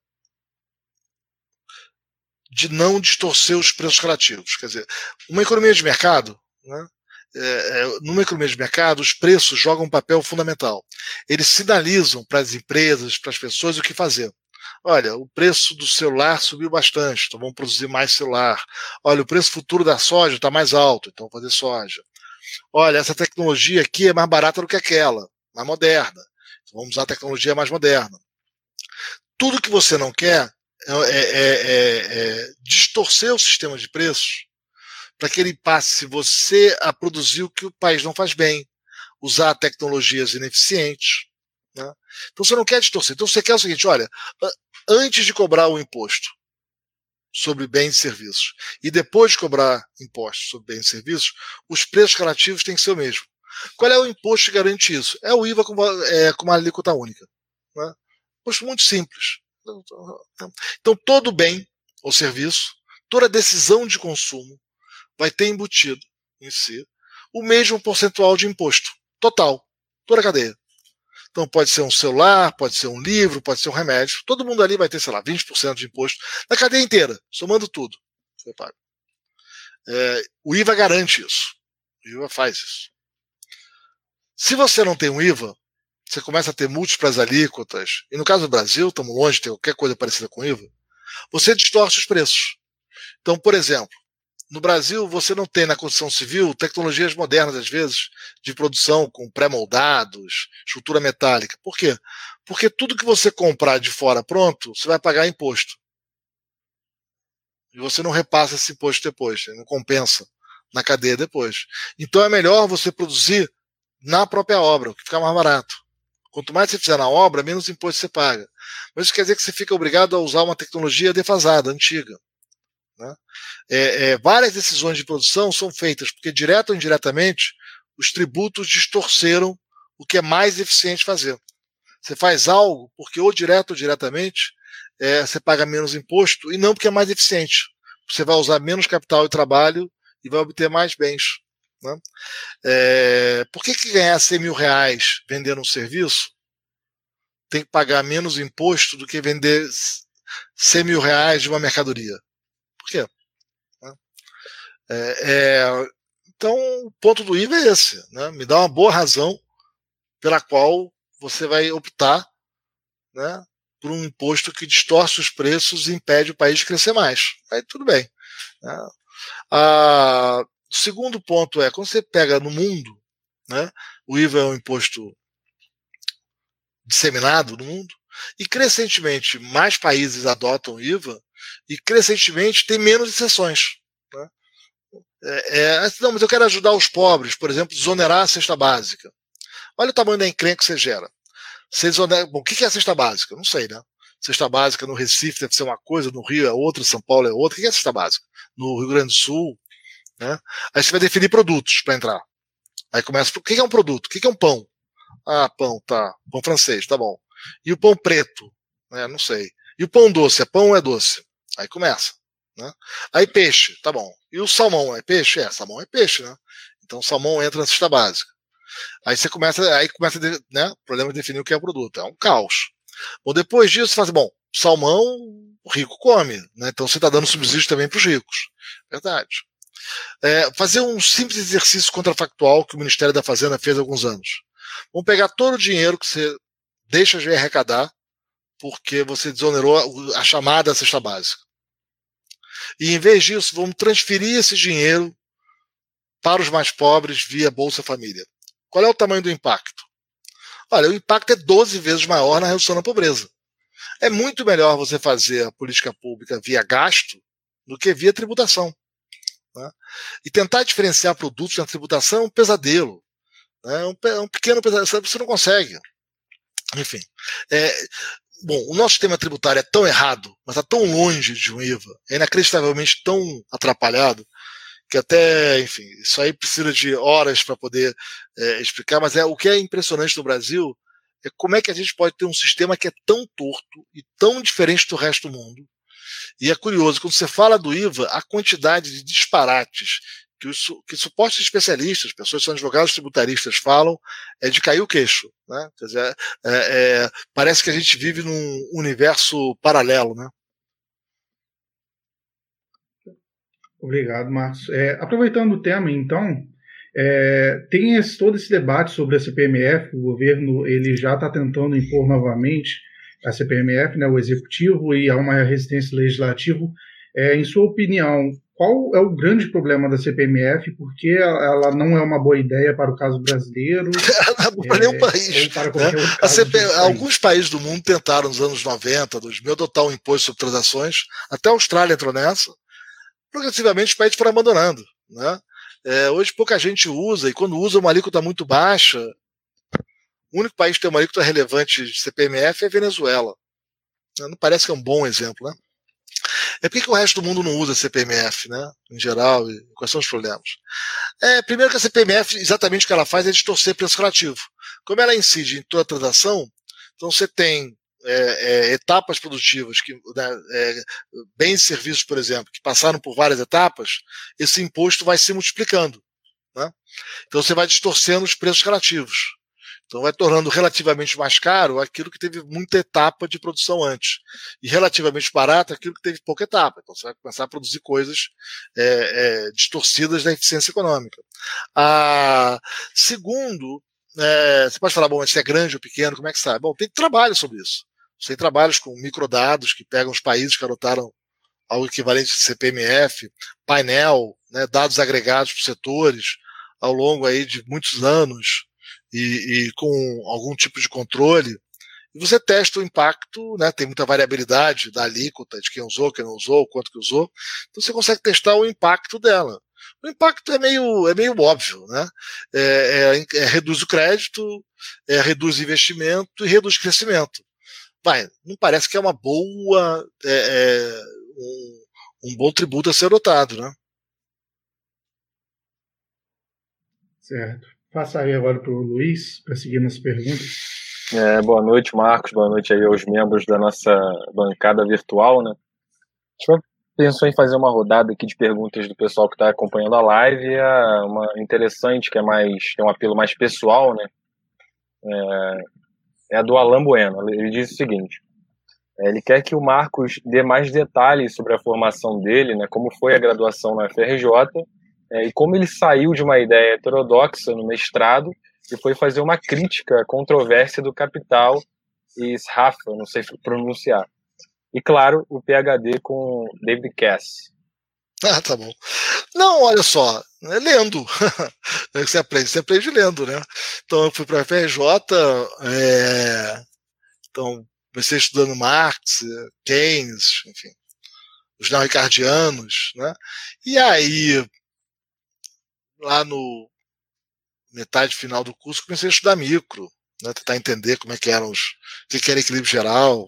de não distorcer os preços relativos. Quer dizer, uma economia de mercado, né, é, é, numa economia de mercado, os preços jogam um papel fundamental. Eles sinalizam para as empresas, para as pessoas o que fazer. Olha, o preço do celular subiu bastante, então vamos produzir mais celular. Olha, o preço futuro da soja está mais alto, então vamos fazer soja. Olha, essa tecnologia aqui é mais barata do que aquela, mais moderna. Então vamos usar a tecnologia mais moderna. Tudo que você não quer é, é, é, é distorcer o sistema de preços para que ele passe você a produzir o que o país não faz bem, usar tecnologias ineficientes. Né? Então você não quer distorcer. Então você quer o seguinte: olha, antes de cobrar o imposto sobre bens e serviços e depois de cobrar impostos sobre bens e serviços, os preços relativos têm que ser o mesmo. Qual é o imposto que garante isso? É o IVA com, é, com uma alíquota única. Né? Imposto muito simples. Então, todo bem ou serviço, toda decisão de consumo vai ter embutido em si o mesmo percentual de imposto total, toda a cadeia. Então pode ser um celular, pode ser um livro, pode ser um remédio. Todo mundo ali vai ter, sei lá, 20% de imposto na cadeia inteira, somando tudo. Você paga. É, o IVA garante isso. O IVA faz isso. Se você não tem um IVA, você começa a ter múltiplas alíquotas, e no caso do Brasil, estamos longe de ter qualquer coisa parecida com IVA, você distorce os preços. Então, por exemplo, no Brasil, você não tem na construção civil tecnologias modernas, às vezes, de produção com pré-moldados, estrutura metálica. Por quê? Porque tudo que você comprar de fora pronto, você vai pagar imposto. E você não repassa esse imposto depois, não compensa na cadeia depois. Então é melhor você produzir na própria obra, o que fica mais barato. Quanto mais você fizer na obra, menos imposto você paga. Mas isso quer dizer que você fica obrigado a usar uma tecnologia defasada, antiga. Né? É, é, várias decisões de produção são feitas porque, direto ou indiretamente, os tributos distorceram o que é mais eficiente fazer. Você faz algo porque, ou direto ou diretamente, é, você paga menos imposto e não porque é mais eficiente. Você vai usar menos capital e trabalho e vai obter mais bens. Né? É, por que, que ganhar 100 mil reais vendendo um serviço tem que pagar menos imposto do que vender 100 mil reais de uma mercadoria? Quê? Né? É, é, então, o ponto do IVA é esse. Né? Me dá uma boa razão pela qual você vai optar né, por um imposto que distorce os preços e impede o país de crescer mais. Aí tudo bem. Né? O segundo ponto é, quando você pega no mundo, né, o IVA é um imposto disseminado no mundo, e crescentemente mais países adotam o IVA, e crescentemente tem menos exceções. Né? É, é, não, mas eu quero ajudar os pobres, por exemplo, desonerar a cesta básica. Olha o tamanho da encrenca que você gera. Você desonera, bom, o que é a cesta básica? Não sei, né? cesta básica no Recife deve ser uma coisa, no Rio é outra, São Paulo é outra. O que é cesta básica? No Rio Grande do Sul, né? Aí você vai definir produtos para entrar. Aí começa, o que é um produto? O que é um pão? Ah, pão, tá. Pão francês, tá bom. E o pão preto? É, não sei. E o pão doce? É pão ou é doce? Aí começa. Né? Aí peixe, tá bom. E o salmão é peixe? É, salmão é peixe, né? Então o salmão entra na cesta básica. Aí você começa, aí começa, né? O problema é definir o que é o produto. É um caos. Bom, depois disso, você faz, bom, salmão o rico come, né? Então você está dando subsídio também para os ricos. Verdade. É, fazer um simples exercício contrafactual que o Ministério da Fazenda fez há alguns anos. Vamos pegar todo o dinheiro que você deixa de arrecadar porque você desonerou a chamada cesta básica. E em vez disso, vamos transferir esse dinheiro para os mais pobres via Bolsa Família. Qual é o tamanho do impacto? Olha, o impacto é 12 vezes maior na redução da pobreza. É muito melhor você fazer a política pública via gasto do que via tributação. Né? E tentar diferenciar produtos na tributação é um pesadelo. Né? É um, é um pequeno pesadelo, você não consegue. Enfim. É, bom, o nosso sistema tributário é tão errado, mas está tão longe de um IVA, é inacreditavelmente tão atrapalhado, que até, enfim, isso aí precisa de horas para poder é, explicar, mas é o que é impressionante no Brasil é como é que a gente pode ter um sistema que é tão torto e tão diferente do resto do mundo. E é curioso, quando você fala do IVA, a quantidade de disparates que os que supostos especialistas, pessoas que são advogados tributaristas falam, é de cair o queixo. Né? Quer dizer, é, é, parece que a gente vive num universo paralelo. Né? Obrigado, Marcos. É, aproveitando o tema, então, é, tem esse, todo esse debate sobre a CPMF, o governo ele já está tentando impor novamente a CPMF, né, o executivo, e há uma resistência legislativa. É, em sua opinião, qual é o grande problema da CPMF? Porque ela não é uma boa ideia para o caso brasileiro? para nenhum é, país. Né? CP... Alguns países do mundo tentaram nos anos 90, 2000, adotar um imposto sobre transações. Até a Austrália entrou nessa. Progressivamente os países foram abandonando. Né? É, hoje pouca gente usa, e quando usa uma alíquota muito baixa, o único país que tem uma alíquota relevante de CPMF é a Venezuela. Não parece que é um bom exemplo, né? É por que o resto do mundo não usa CPMF, né? Em geral, e quais são os problemas? É, primeiro que a CPMF, exatamente o que ela faz é distorcer preço relativo. Como ela incide em toda a transação, então você tem é, é, etapas produtivas, que, né, é, bens e serviços, por exemplo, que passaram por várias etapas, esse imposto vai se multiplicando. Né? Então você vai distorcendo os preços relativos. Então vai tornando relativamente mais caro aquilo que teve muita etapa de produção antes. E relativamente barato aquilo que teve pouca etapa. Então você vai começar a produzir coisas é, é, distorcidas da eficiência econômica. Ah, segundo, é, você pode falar, bom, se é grande ou pequeno, como é que sabe? Bom, tem trabalho sobre isso. Tem trabalhos com microdados que pegam os países que adotaram ao equivalente de CPMF, painel, né, dados agregados por setores ao longo aí de muitos anos e, e com algum tipo de controle, e você testa o impacto, né? Tem muita variabilidade da alíquota de quem usou, quem não usou, quanto que usou. Então você consegue testar o impacto dela. O impacto é meio, é meio óbvio, né? É, é, é reduz o crédito, é, reduz o investimento e reduz o crescimento. Vai, não parece que é uma boa, é, é, um, um bom tributo a ser adotado, né? Certo. Passa aí agora para o Luiz, para seguir nas perguntas. É, boa noite, Marcos. Boa noite aí aos membros da nossa bancada virtual, né? A gente pensou em fazer uma rodada aqui de perguntas do pessoal que está acompanhando a live. É uma interessante, que é mais tem um apelo mais pessoal, né? É, é a do Alan Bueno. Ele diz o seguinte: é, ele quer que o Marcos dê mais detalhes sobre a formação dele, né? Como foi a graduação na FRJ é, e como ele saiu de uma ideia heterodoxa no mestrado e foi fazer uma crítica à controvérsia do Capital e Srafa, não sei pronunciar. E claro, o PhD com David Cass. Ah, tá bom. Não, olha só, é lendo. você aprende, você aprende lendo, né? Então eu fui para a FRJ, é... então comecei estudando Marx, Keynes, enfim, os neo-ricardianos, né? E aí lá no metade final do curso, comecei a estudar micro, né, tentar entender como é que eram os, o que era equilíbrio geral,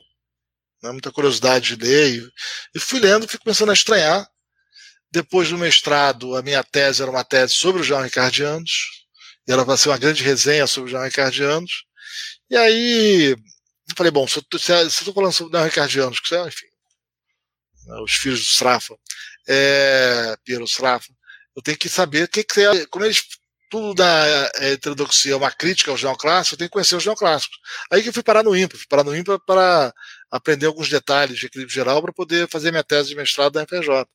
né, muita curiosidade de ler, e, fui lendo, fui começando a estranhar. Depois do mestrado, a minha tese era uma tese sobre os Ricardianos, e ela vai ser uma grande resenha sobre os Ricardianos. E aí, eu falei, bom, se eu estou falando sobre os Ricardianos, que são, enfim, né, os filhos do Srafa, é, Piero Srafa, eu tenho que saber que, que é, como eles tudo da é, heterodoxia é uma crítica aos neoclássicos, eu tenho que conhecer os neoclássicos. Aí que eu fui parar no IMPA, fui parar no IMPA para aprender alguns detalhes de equilíbrio geral para poder fazer minha tese de mestrado da FJ.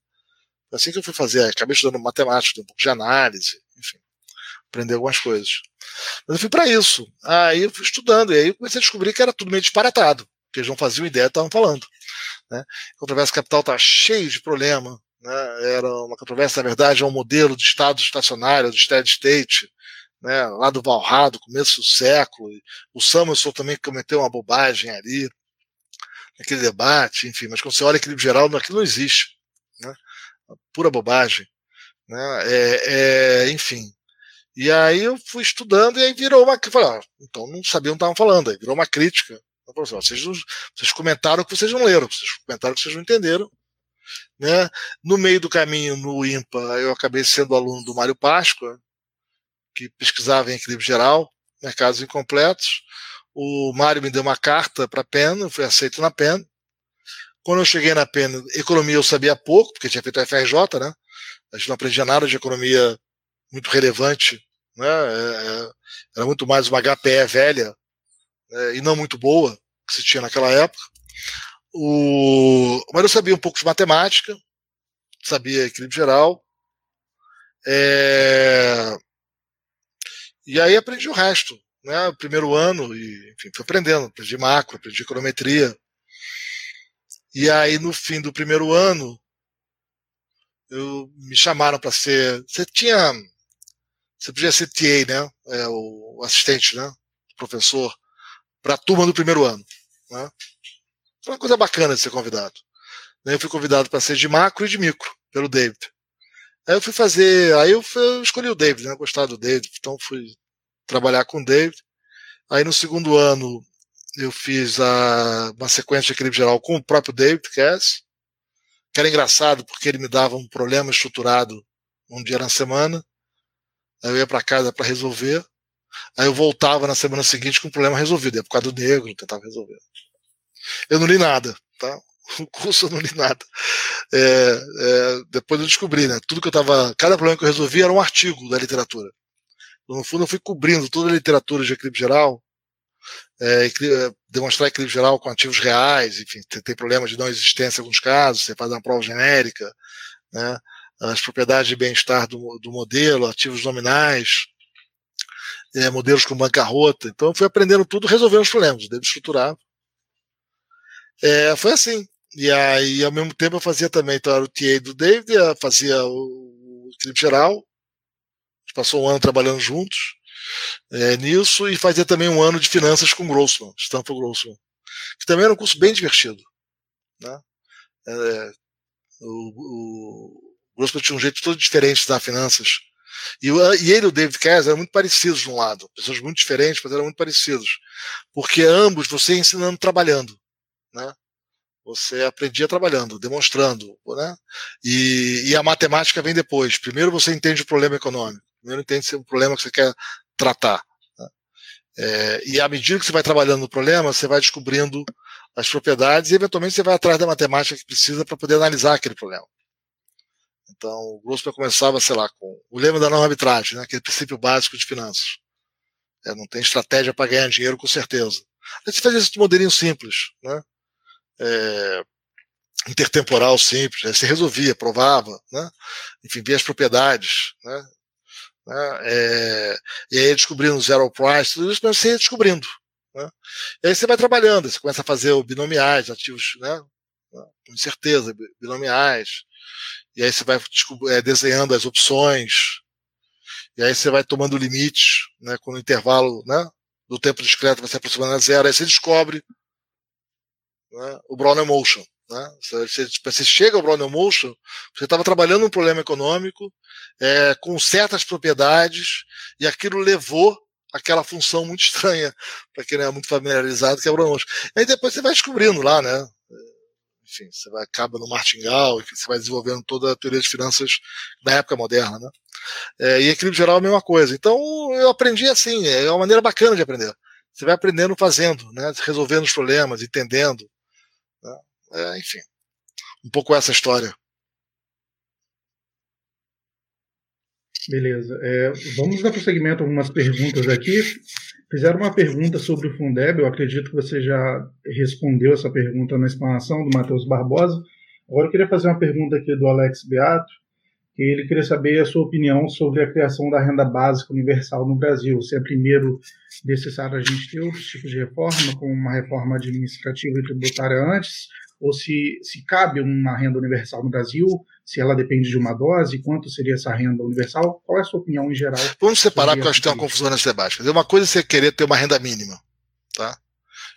Assim que eu fui fazer, acabei estudando matemática, um pouco de análise, enfim, aprender algumas coisas. Mas eu fui para isso. Aí eu fui estudando, e aí eu comecei a descobrir que era tudo meio disparatado, que eles não faziam ideia do que estavam falando. Né? Controvérsia capital está cheio de problema, né? Era uma controvérsia, na verdade, é um modelo de Estado estacionário, de steady state, né? lá do Valhalla, começo do século. O Samuelson também cometeu uma bobagem ali, naquele debate, enfim, mas quando você olha equilíbrio geral, aquilo não existe. Né? Pura bobagem. Né? É, é, enfim. E aí eu fui estudando e aí virou uma. Falei, ah, então não sabiam o que estavam falando, aí virou uma crítica. Assim, vocês, vocês comentaram o que vocês não leram, vocês comentaram o que vocês não entenderam, né? No meio do caminho, no IMPA, eu acabei sendo aluno do Mário Páscoa, que pesquisava em equilíbrio geral, mercados incompletos. O Mário me deu uma carta para a PEN, eu fui aceito na PEN. Quando eu cheguei na PEN, economia eu sabia pouco, porque tinha feito a FRJ, né? A gente não aprendia nada de economia muito relevante, né? É, é, era muito mais uma HPE velha né? e não muito boa que se tinha naquela época. O... Mas eu sabia um pouco de matemática, sabia equilíbrio geral. É... E aí aprendi o resto. Né? O primeiro ano, e enfim, fui aprendendo, aprendi macro, aprendi econometria. E aí, no fim do primeiro ano, eu, me chamaram para ser. Você tinha. Você podia ser TA, né? É, o assistente, né? Professor, para a turma do primeiro ano. Né? Foi uma coisa bacana de ser convidado. Eu fui convidado para ser de macro e de micro, pelo David. Aí eu fui fazer. Aí eu, fui, eu escolhi o David, né? Gostava do David, então fui trabalhar com o David. Aí no segundo ano eu fiz a, uma sequência de equilíbrio geral com o próprio David Cass, que era engraçado porque ele me dava um problema estruturado um dia na semana. Aí eu ia para casa para resolver. Aí eu voltava na semana seguinte com o problema resolvido. Ia por causa do negro, tentava resolver. Eu não li nada, tá? O curso eu não li nada. É, é, depois eu descobri, né? Tudo que eu tava. Cada problema que eu resolvi era um artigo da literatura. Então, no fundo, eu fui cobrindo toda a literatura de equilíbrio geral, é, é demonstrar equilíbrio geral com ativos reais, enfim, tem, tem problemas de não existência em alguns casos, você faz uma prova genérica, né? As propriedades de bem-estar do, do modelo, ativos nominais, é, modelos com bancarrota. Então, eu fui aprendendo tudo, resolvendo os problemas, devo estruturar é, foi assim. E aí, ao mesmo tempo, eu fazia também, então era o TA do David, fazia o, equilíbrio geral. A gente passou um ano trabalhando juntos é, nisso e fazia também um ano de finanças com Grossman, Stanford Grossman, que também era um curso bem divertido. Né? É, o, o Grossman tinha um jeito todo diferente dar finanças. E, e ele e o David Kess eram muito parecidos de um lado, pessoas muito diferentes, mas eram muito parecidos, porque ambos você ensinando trabalhando né? Você aprendia trabalhando, demonstrando, né? E, e, a matemática vem depois. Primeiro você entende o problema econômico, primeiro entende o problema que você quer tratar. Né? É, e à medida que você vai trabalhando no problema, você vai descobrindo as propriedades e eventualmente você vai atrás da matemática que precisa para poder analisar aquele problema. Então, o Grossman começava, sei lá, com o lema da não arbitragem, né? aquele princípio básico de finanças. É, não tem estratégia para ganhar dinheiro, com certeza. Aí você fazia esse modelinho simples, né? É, intertemporal simples, né? se resolvia, provava, né? enfim, via as propriedades, né? né? É, e aí descobrindo zero price, tudo isso, mas você ia descobrindo. Né? E aí você vai trabalhando, você começa a fazer o binomiais, ativos, né? com certeza, binomiais, e aí você vai é, desenhando as opções, e aí você vai tomando limites, né, quando o intervalo né, do tempo discreto vai se aproximando a zero, aí você descobre né, o Brown Emotion. Né? Você, chega ao Brown Emotion, você estava trabalhando um problema econômico é, com certas propriedades e aquilo levou aquela função muito estranha, para quem não é muito familiarizado, que é o pronúncio. Aí depois você vai descobrindo lá, né? Enfim, você vai, acaba no martingale, você vai desenvolvendo toda a teoria de finanças da época moderna, né? É, e equilíbrio geral é a mesma coisa. Então eu aprendi assim, é uma maneira bacana de aprender. Você vai aprendendo fazendo, né? Resolvendo os problemas, entendendo. É, enfim, um pouco essa história. Beleza. É, vamos dar prosseguimento a algumas perguntas aqui. Fizeram uma pergunta sobre o Fundeb, eu acredito que você já respondeu essa pergunta na explanação do Matheus Barbosa. Agora eu queria fazer uma pergunta aqui do Alex Beato, que ele queria saber a sua opinião sobre a criação da renda básica universal no Brasil. Se é primeiro necessário a gente ter outros tipos de reforma, como uma reforma administrativa e tributária antes, ou se, se cabe uma renda universal no Brasil, se ela depende de uma dose, quanto seria essa renda universal? Qual é a sua opinião em geral? Vamos separar, porque eu acho que tem uma confusão nesse debate. Uma coisa é você querer ter uma renda mínima, tá?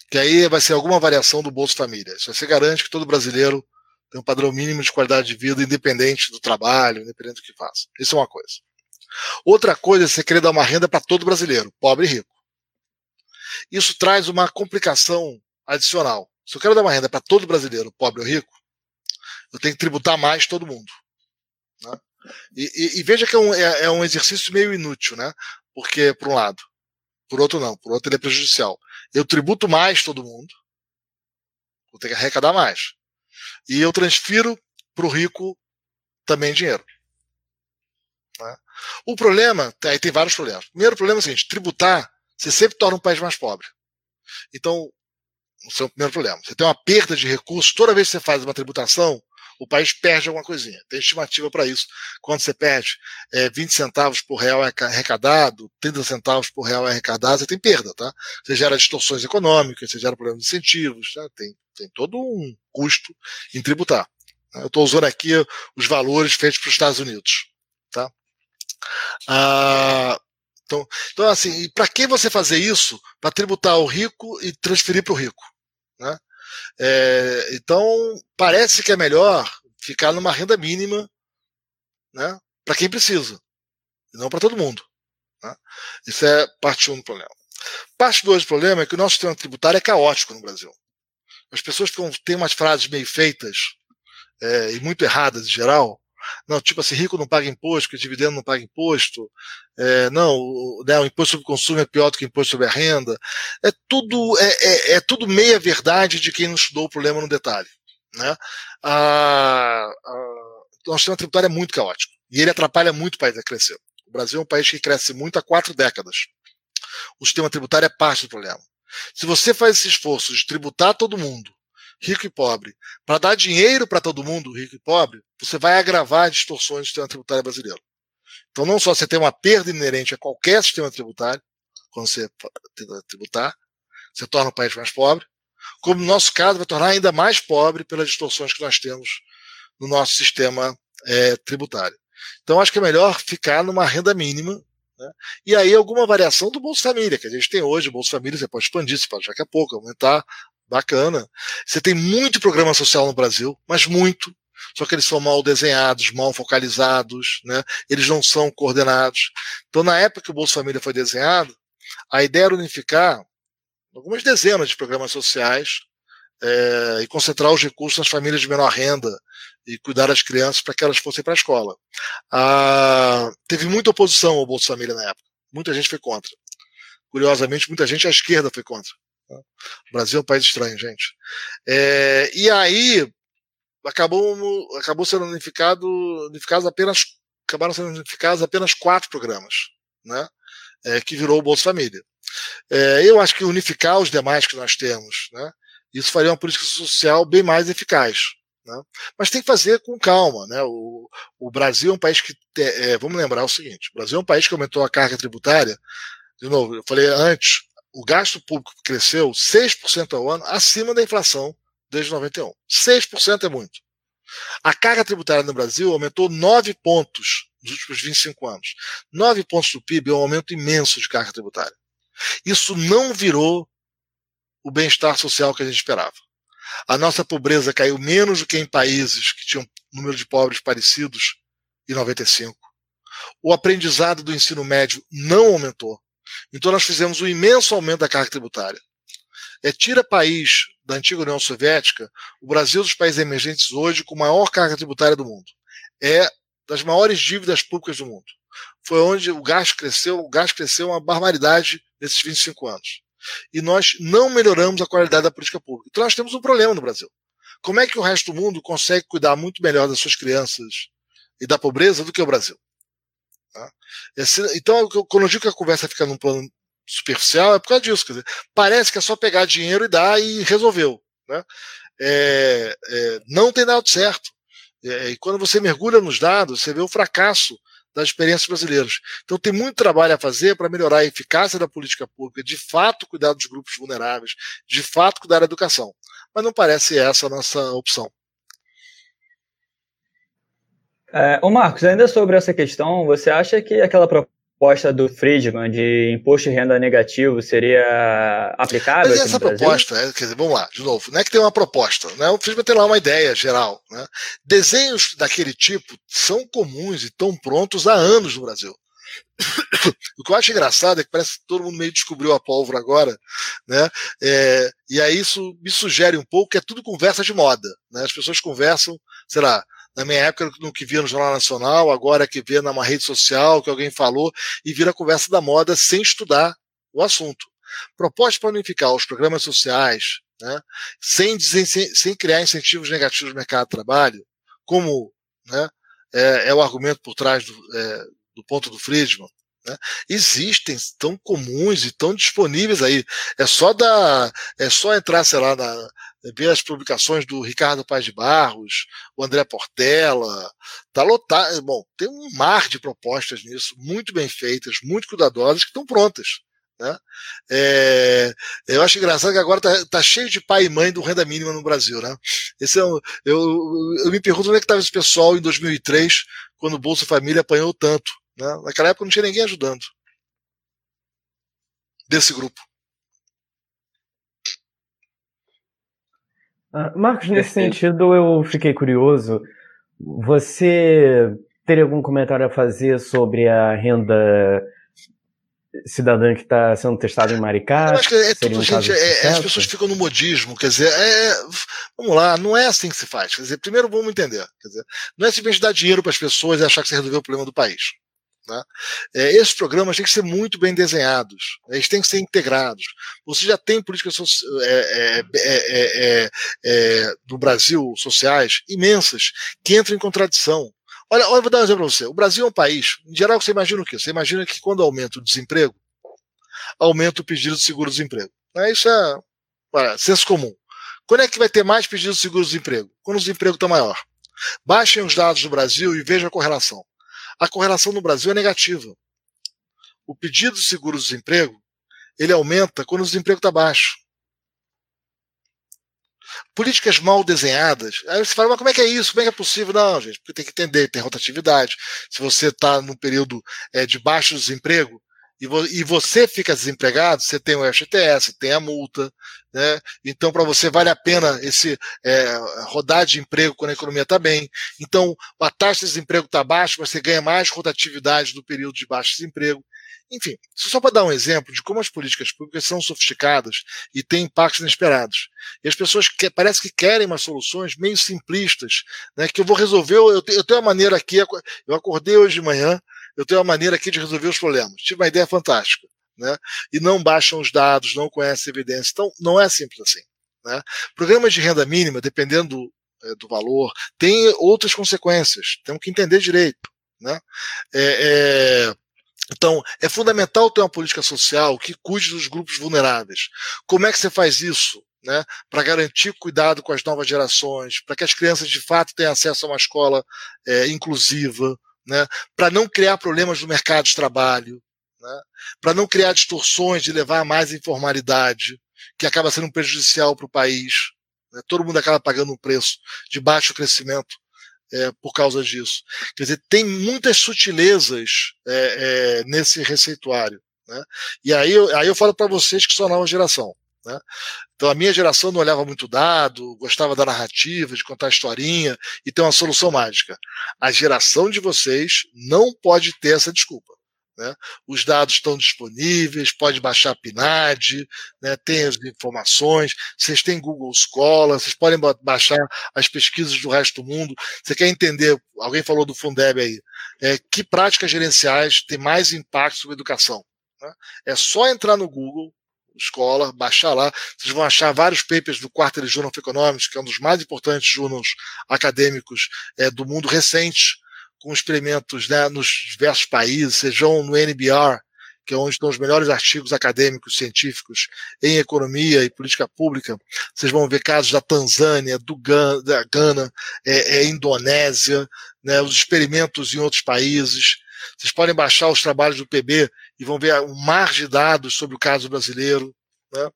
Que aí vai ser alguma variação do Bolsa Família. Isso você garante que todo brasileiro tem um padrão mínimo de qualidade de vida, independente do trabalho, independente do que faça. Isso é uma coisa. Outra coisa é você querer dar uma renda para todo brasileiro, pobre e rico. Isso traz uma complicação adicional. Se eu quero dar uma renda para todo brasileiro, pobre ou rico, eu tenho que tributar mais todo mundo. Né? E, e, e, veja que é um, é, é um, exercício meio inútil, né? Porque, por um lado, por outro não, por outro ele é prejudicial. Eu tributo mais todo mundo, vou ter que arrecadar mais. E eu transfiro para o rico também dinheiro. Né? O problema, aí tem vários problemas. O primeiro problema é o seguinte: tributar, você sempre torna um país mais pobre. Então, esse é o primeiro problema. Você tem uma perda de recursos, toda vez que você faz uma tributação, o país perde alguma coisinha. Tem estimativa para isso. Quando você perde é, 20 centavos por real arrecadado, 30 centavos por real arrecadado, você tem perda, tá? Você gera distorções econômicas, você gera problemas de incentivos, tá? tem, tem todo um custo em tributar. Eu estou usando aqui os valores feitos para os Estados Unidos, tá? Ah, então, então, assim, para que você fazer isso? Para tributar o rico e transferir para o rico. Né? É, então, parece que é melhor ficar numa renda mínima né, para quem precisa, e não para todo mundo. Né? Isso é parte 1 um do problema. Parte 2 do problema é que o nosso sistema tributário é caótico no Brasil. As pessoas têm umas frases meio feitas é, e muito erradas em geral, não, tipo assim, rico não paga imposto, que dividendo não paga imposto. É, não, o, né, o imposto sobre consumo é pior do que o imposto sobre a renda. É tudo, é, é, é tudo meia verdade de quem não estudou o problema no detalhe. Né? O sistema tributário é muito caótico. E ele atrapalha muito o país a crescer. O Brasil é um país que cresce muito há quatro décadas. O sistema tributário é parte do problema. Se você faz esse esforço de tributar todo mundo, rico e pobre, para dar dinheiro para todo mundo, rico e pobre, você vai agravar as distorções do sistema tributário brasileiro. Então, não só você tem uma perda inerente a qualquer sistema tributário, quando você tributar, você torna o país mais pobre, como no nosso caso, vai tornar ainda mais pobre pelas distorções que nós temos no nosso sistema é, tributário. Então, acho que é melhor ficar numa renda mínima, né? e aí alguma variação do Bolsa Família, que a gente tem hoje, o Bolsa Família, você pode expandir, você pode daqui a pouco aumentar Bacana. Você tem muito programa social no Brasil, mas muito. Só que eles são mal desenhados, mal focalizados, né? Eles não são coordenados. Então, na época que o Bolsa Família foi desenhado, a ideia era unificar algumas dezenas de programas sociais é, e concentrar os recursos nas famílias de menor renda e cuidar das crianças para que elas fossem para a escola. Ah, teve muita oposição ao Bolsa Família na época. Muita gente foi contra. Curiosamente, muita gente à esquerda foi contra. O Brasil é um país estranho, gente. É, e aí acabou, acabou sendo unificado, unificados apenas acabaram sendo unificados apenas quatro programas, né? É, que virou o Bolsa Família. É, eu acho que unificar os demais que nós temos, né? Isso faria uma política social bem mais eficaz. Né? Mas tem que fazer com calma. Né? O, o Brasil é um país que. É, vamos lembrar o seguinte: o Brasil é um país que aumentou a carga tributária. De novo, eu falei antes, o gasto público cresceu 6% ao ano, acima da inflação desde 91. 6% é muito. A carga tributária no Brasil aumentou 9 pontos nos últimos 25 anos. 9 pontos do PIB é um aumento imenso de carga tributária. Isso não virou o bem-estar social que a gente esperava. A nossa pobreza caiu menos do que em países que tinham número de pobres parecidos em 95. O aprendizado do ensino médio não aumentou. Então nós fizemos um imenso aumento da carga tributária. É, tira país da antiga União Soviética, o Brasil é dos países emergentes hoje com maior carga tributária do mundo. É das maiores dívidas públicas do mundo. Foi onde o gasto cresceu, o gasto cresceu uma barbaridade nesses 25 anos. E nós não melhoramos a qualidade da política pública. Então nós temos um problema no Brasil. Como é que o resto do mundo consegue cuidar muito melhor das suas crianças e da pobreza do que o Brasil? Tá? Então, quando eu digo que a conversa fica num plano superficial, é por causa disso. Dizer, parece que é só pegar dinheiro e dar e resolveu. Né? É, é, não tem dado certo. É, e quando você mergulha nos dados, você vê o fracasso das experiências brasileiras. Então tem muito trabalho a fazer para melhorar a eficácia da política pública, de fato cuidar dos grupos vulneráveis, de fato cuidar da educação. Mas não parece essa a nossa opção. É, ô Marcos, ainda sobre essa questão, você acha que aquela proposta do Friedman de imposto de renda negativo seria aplicável? Mas essa proposta, é, quer dizer, vamos lá, de novo, não é que tem uma proposta, né? o Friedman tem lá uma ideia geral. Né? Desenhos daquele tipo são comuns e estão prontos há anos no Brasil. O que eu acho engraçado é que parece que todo mundo meio descobriu a pólvora agora, né? É, e aí isso me sugere um pouco que é tudo conversa de moda, né? As pessoas conversam, sei lá, na minha época, no que via no Jornal Nacional, agora que vê numa rede social, que alguém falou, e vira conversa da moda sem estudar o assunto. Proposta para unificar os programas sociais, né, sem, sem criar incentivos negativos no mercado de trabalho, como né, é, é o argumento por trás do, é, do ponto do Friedman, né? Existem, tão comuns e tão disponíveis aí. É só dar, é só entrar, sei lá, na, ver as publicações do Ricardo Paz de Barros, o André Portela, tá lotado. Bom, tem um mar de propostas nisso, muito bem feitas, muito cuidadosas, que estão prontas. Né? É, eu acho engraçado que agora tá, tá, cheio de pai e mãe do renda mínima no Brasil. Né? Esse é um, eu, eu me pergunto onde é que estava esse pessoal em 2003, quando o Bolsa Família apanhou tanto. Né? Naquela época não tinha ninguém ajudando desse grupo. Marcos, nesse sentido, eu fiquei curioso. Você teria algum comentário a fazer sobre a renda cidadã que está sendo testada em Maricá? Eu acho que é tudo, um gente, é, as pessoas ficam no modismo, quer dizer, é, vamos lá, não é assim que se faz. Quer dizer, primeiro vamos entender, quer dizer, não é simplesmente dar dinheiro para as pessoas e achar que você resolveu o problema do país. Né? É, esses programas têm que ser muito bem desenhados, né? eles têm que ser integrados. Você já tem políticas é é, é, é, no Brasil sociais imensas que entram em contradição. Olha, olha, vou dar um exemplo para você. O Brasil é um país, em geral, você imagina o quê? Você imagina que quando aumenta o desemprego, aumenta o pedido de seguro-desemprego. Isso é olha, senso comum. Quando é que vai ter mais pedidos de seguro-desemprego? Quando o desemprego está maior. Baixem os dados do Brasil e vejam a correlação a correlação no Brasil é negativa. O pedido de seguro-desemprego ele aumenta quando o desemprego está baixo. Políticas mal desenhadas. Aí você fala, mas como é que é isso? Como é que é possível? Não, gente, porque tem que entender, tem rotatividade. Se você está num período é, de baixo desemprego, e, vo e você fica desempregado, você tem o FGTS, tem a multa, né? Então, para você vale a pena esse é, rodar de emprego quando a economia está bem. Então, a taxa de desemprego está baixa, mas você ganha mais rotatividade no período de baixo desemprego. Enfim, só para dar um exemplo de como as políticas públicas são sofisticadas e têm impactos inesperados. E as pessoas que, parece que querem umas soluções meio simplistas, né, que eu vou resolver, eu tenho, eu tenho uma maneira aqui, eu acordei hoje de manhã, eu tenho uma maneira aqui de resolver os problemas. Tive uma ideia fantástica. Né? E não baixam os dados, não conhecem evidência. Então, não é simples assim. Né? Programas de renda mínima, dependendo do, é, do valor, tem outras consequências. Temos que entender direito. Né? É, é, então, é fundamental ter uma política social que cuide dos grupos vulneráveis. Como é que você faz isso? Né, para garantir cuidado com as novas gerações, para que as crianças de fato tenham acesso a uma escola é, inclusiva, né, para não criar problemas no mercado de trabalho, né, para não criar distorções de levar a mais informalidade, que acaba sendo prejudicial para o país. Né, todo mundo acaba pagando um preço de baixo crescimento é, por causa disso. Quer dizer, tem muitas sutilezas é, é, nesse receituário. Né? E aí, aí eu falo para vocês que são a nova geração. Né? Então a minha geração não olhava muito dado, gostava da narrativa, de contar historinha e ter uma solução mágica. A geração de vocês não pode ter essa desculpa. Né? Os dados estão disponíveis, pode baixar a PNAD, né? tem as informações, vocês têm Google Scholar, vocês podem baixar as pesquisas do resto do mundo. Você quer entender, alguém falou do Fundeb aí, é, que práticas gerenciais têm mais impacto sobre a educação? Né? É só entrar no Google, Scholar, baixar lá, vocês vão achar vários papers do Quarterly Journal of Economics, que é um dos mais importantes jornais acadêmicos é, do mundo recente, com experimentos né, nos diversos países, sejam no NBR, que é onde estão os melhores artigos acadêmicos científicos em economia e política pública. Vocês vão ver casos da Tanzânia, do Gana, da Gana, é, é, Indonésia, né, os experimentos em outros países. Vocês podem baixar os trabalhos do PB e vão ver um mar de dados sobre o caso brasileiro. Né?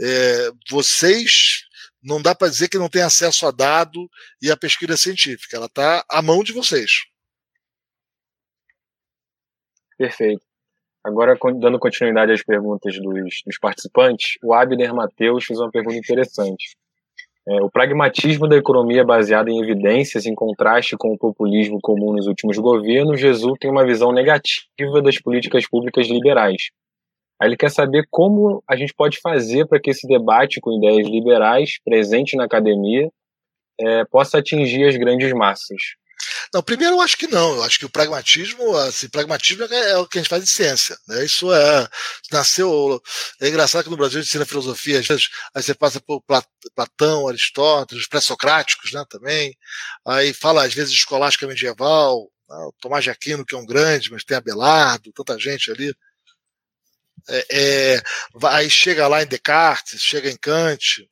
É, vocês não dá para dizer que não tem acesso a dado e a pesquisa científica. Ela está à mão de vocês. Perfeito. Agora, dando continuidade às perguntas dos, dos participantes, o Abner Matheus fez uma pergunta interessante. É, o pragmatismo da economia baseada em evidências, em contraste com o populismo comum nos últimos governos, resulta em uma visão negativa das políticas públicas liberais. Aí ele quer saber como a gente pode fazer para que esse debate com ideias liberais, presente na academia, é, possa atingir as grandes massas. Não, primeiro eu acho que não. Eu acho que o pragmatismo, assim, pragmatismo é, é o que a gente faz de ciência. Né? Isso é. Nasceu. É engraçado que no Brasil a gente ensina filosofia, às vezes, aí você passa por Platão, Aristóteles, os pré-socráticos né, também. Aí fala, às vezes, escolástica medieval, né? o Tomás de Aquino, que é um grande, mas tem Abelardo, tanta gente ali. É, é, aí chega lá em Descartes, chega em Kant,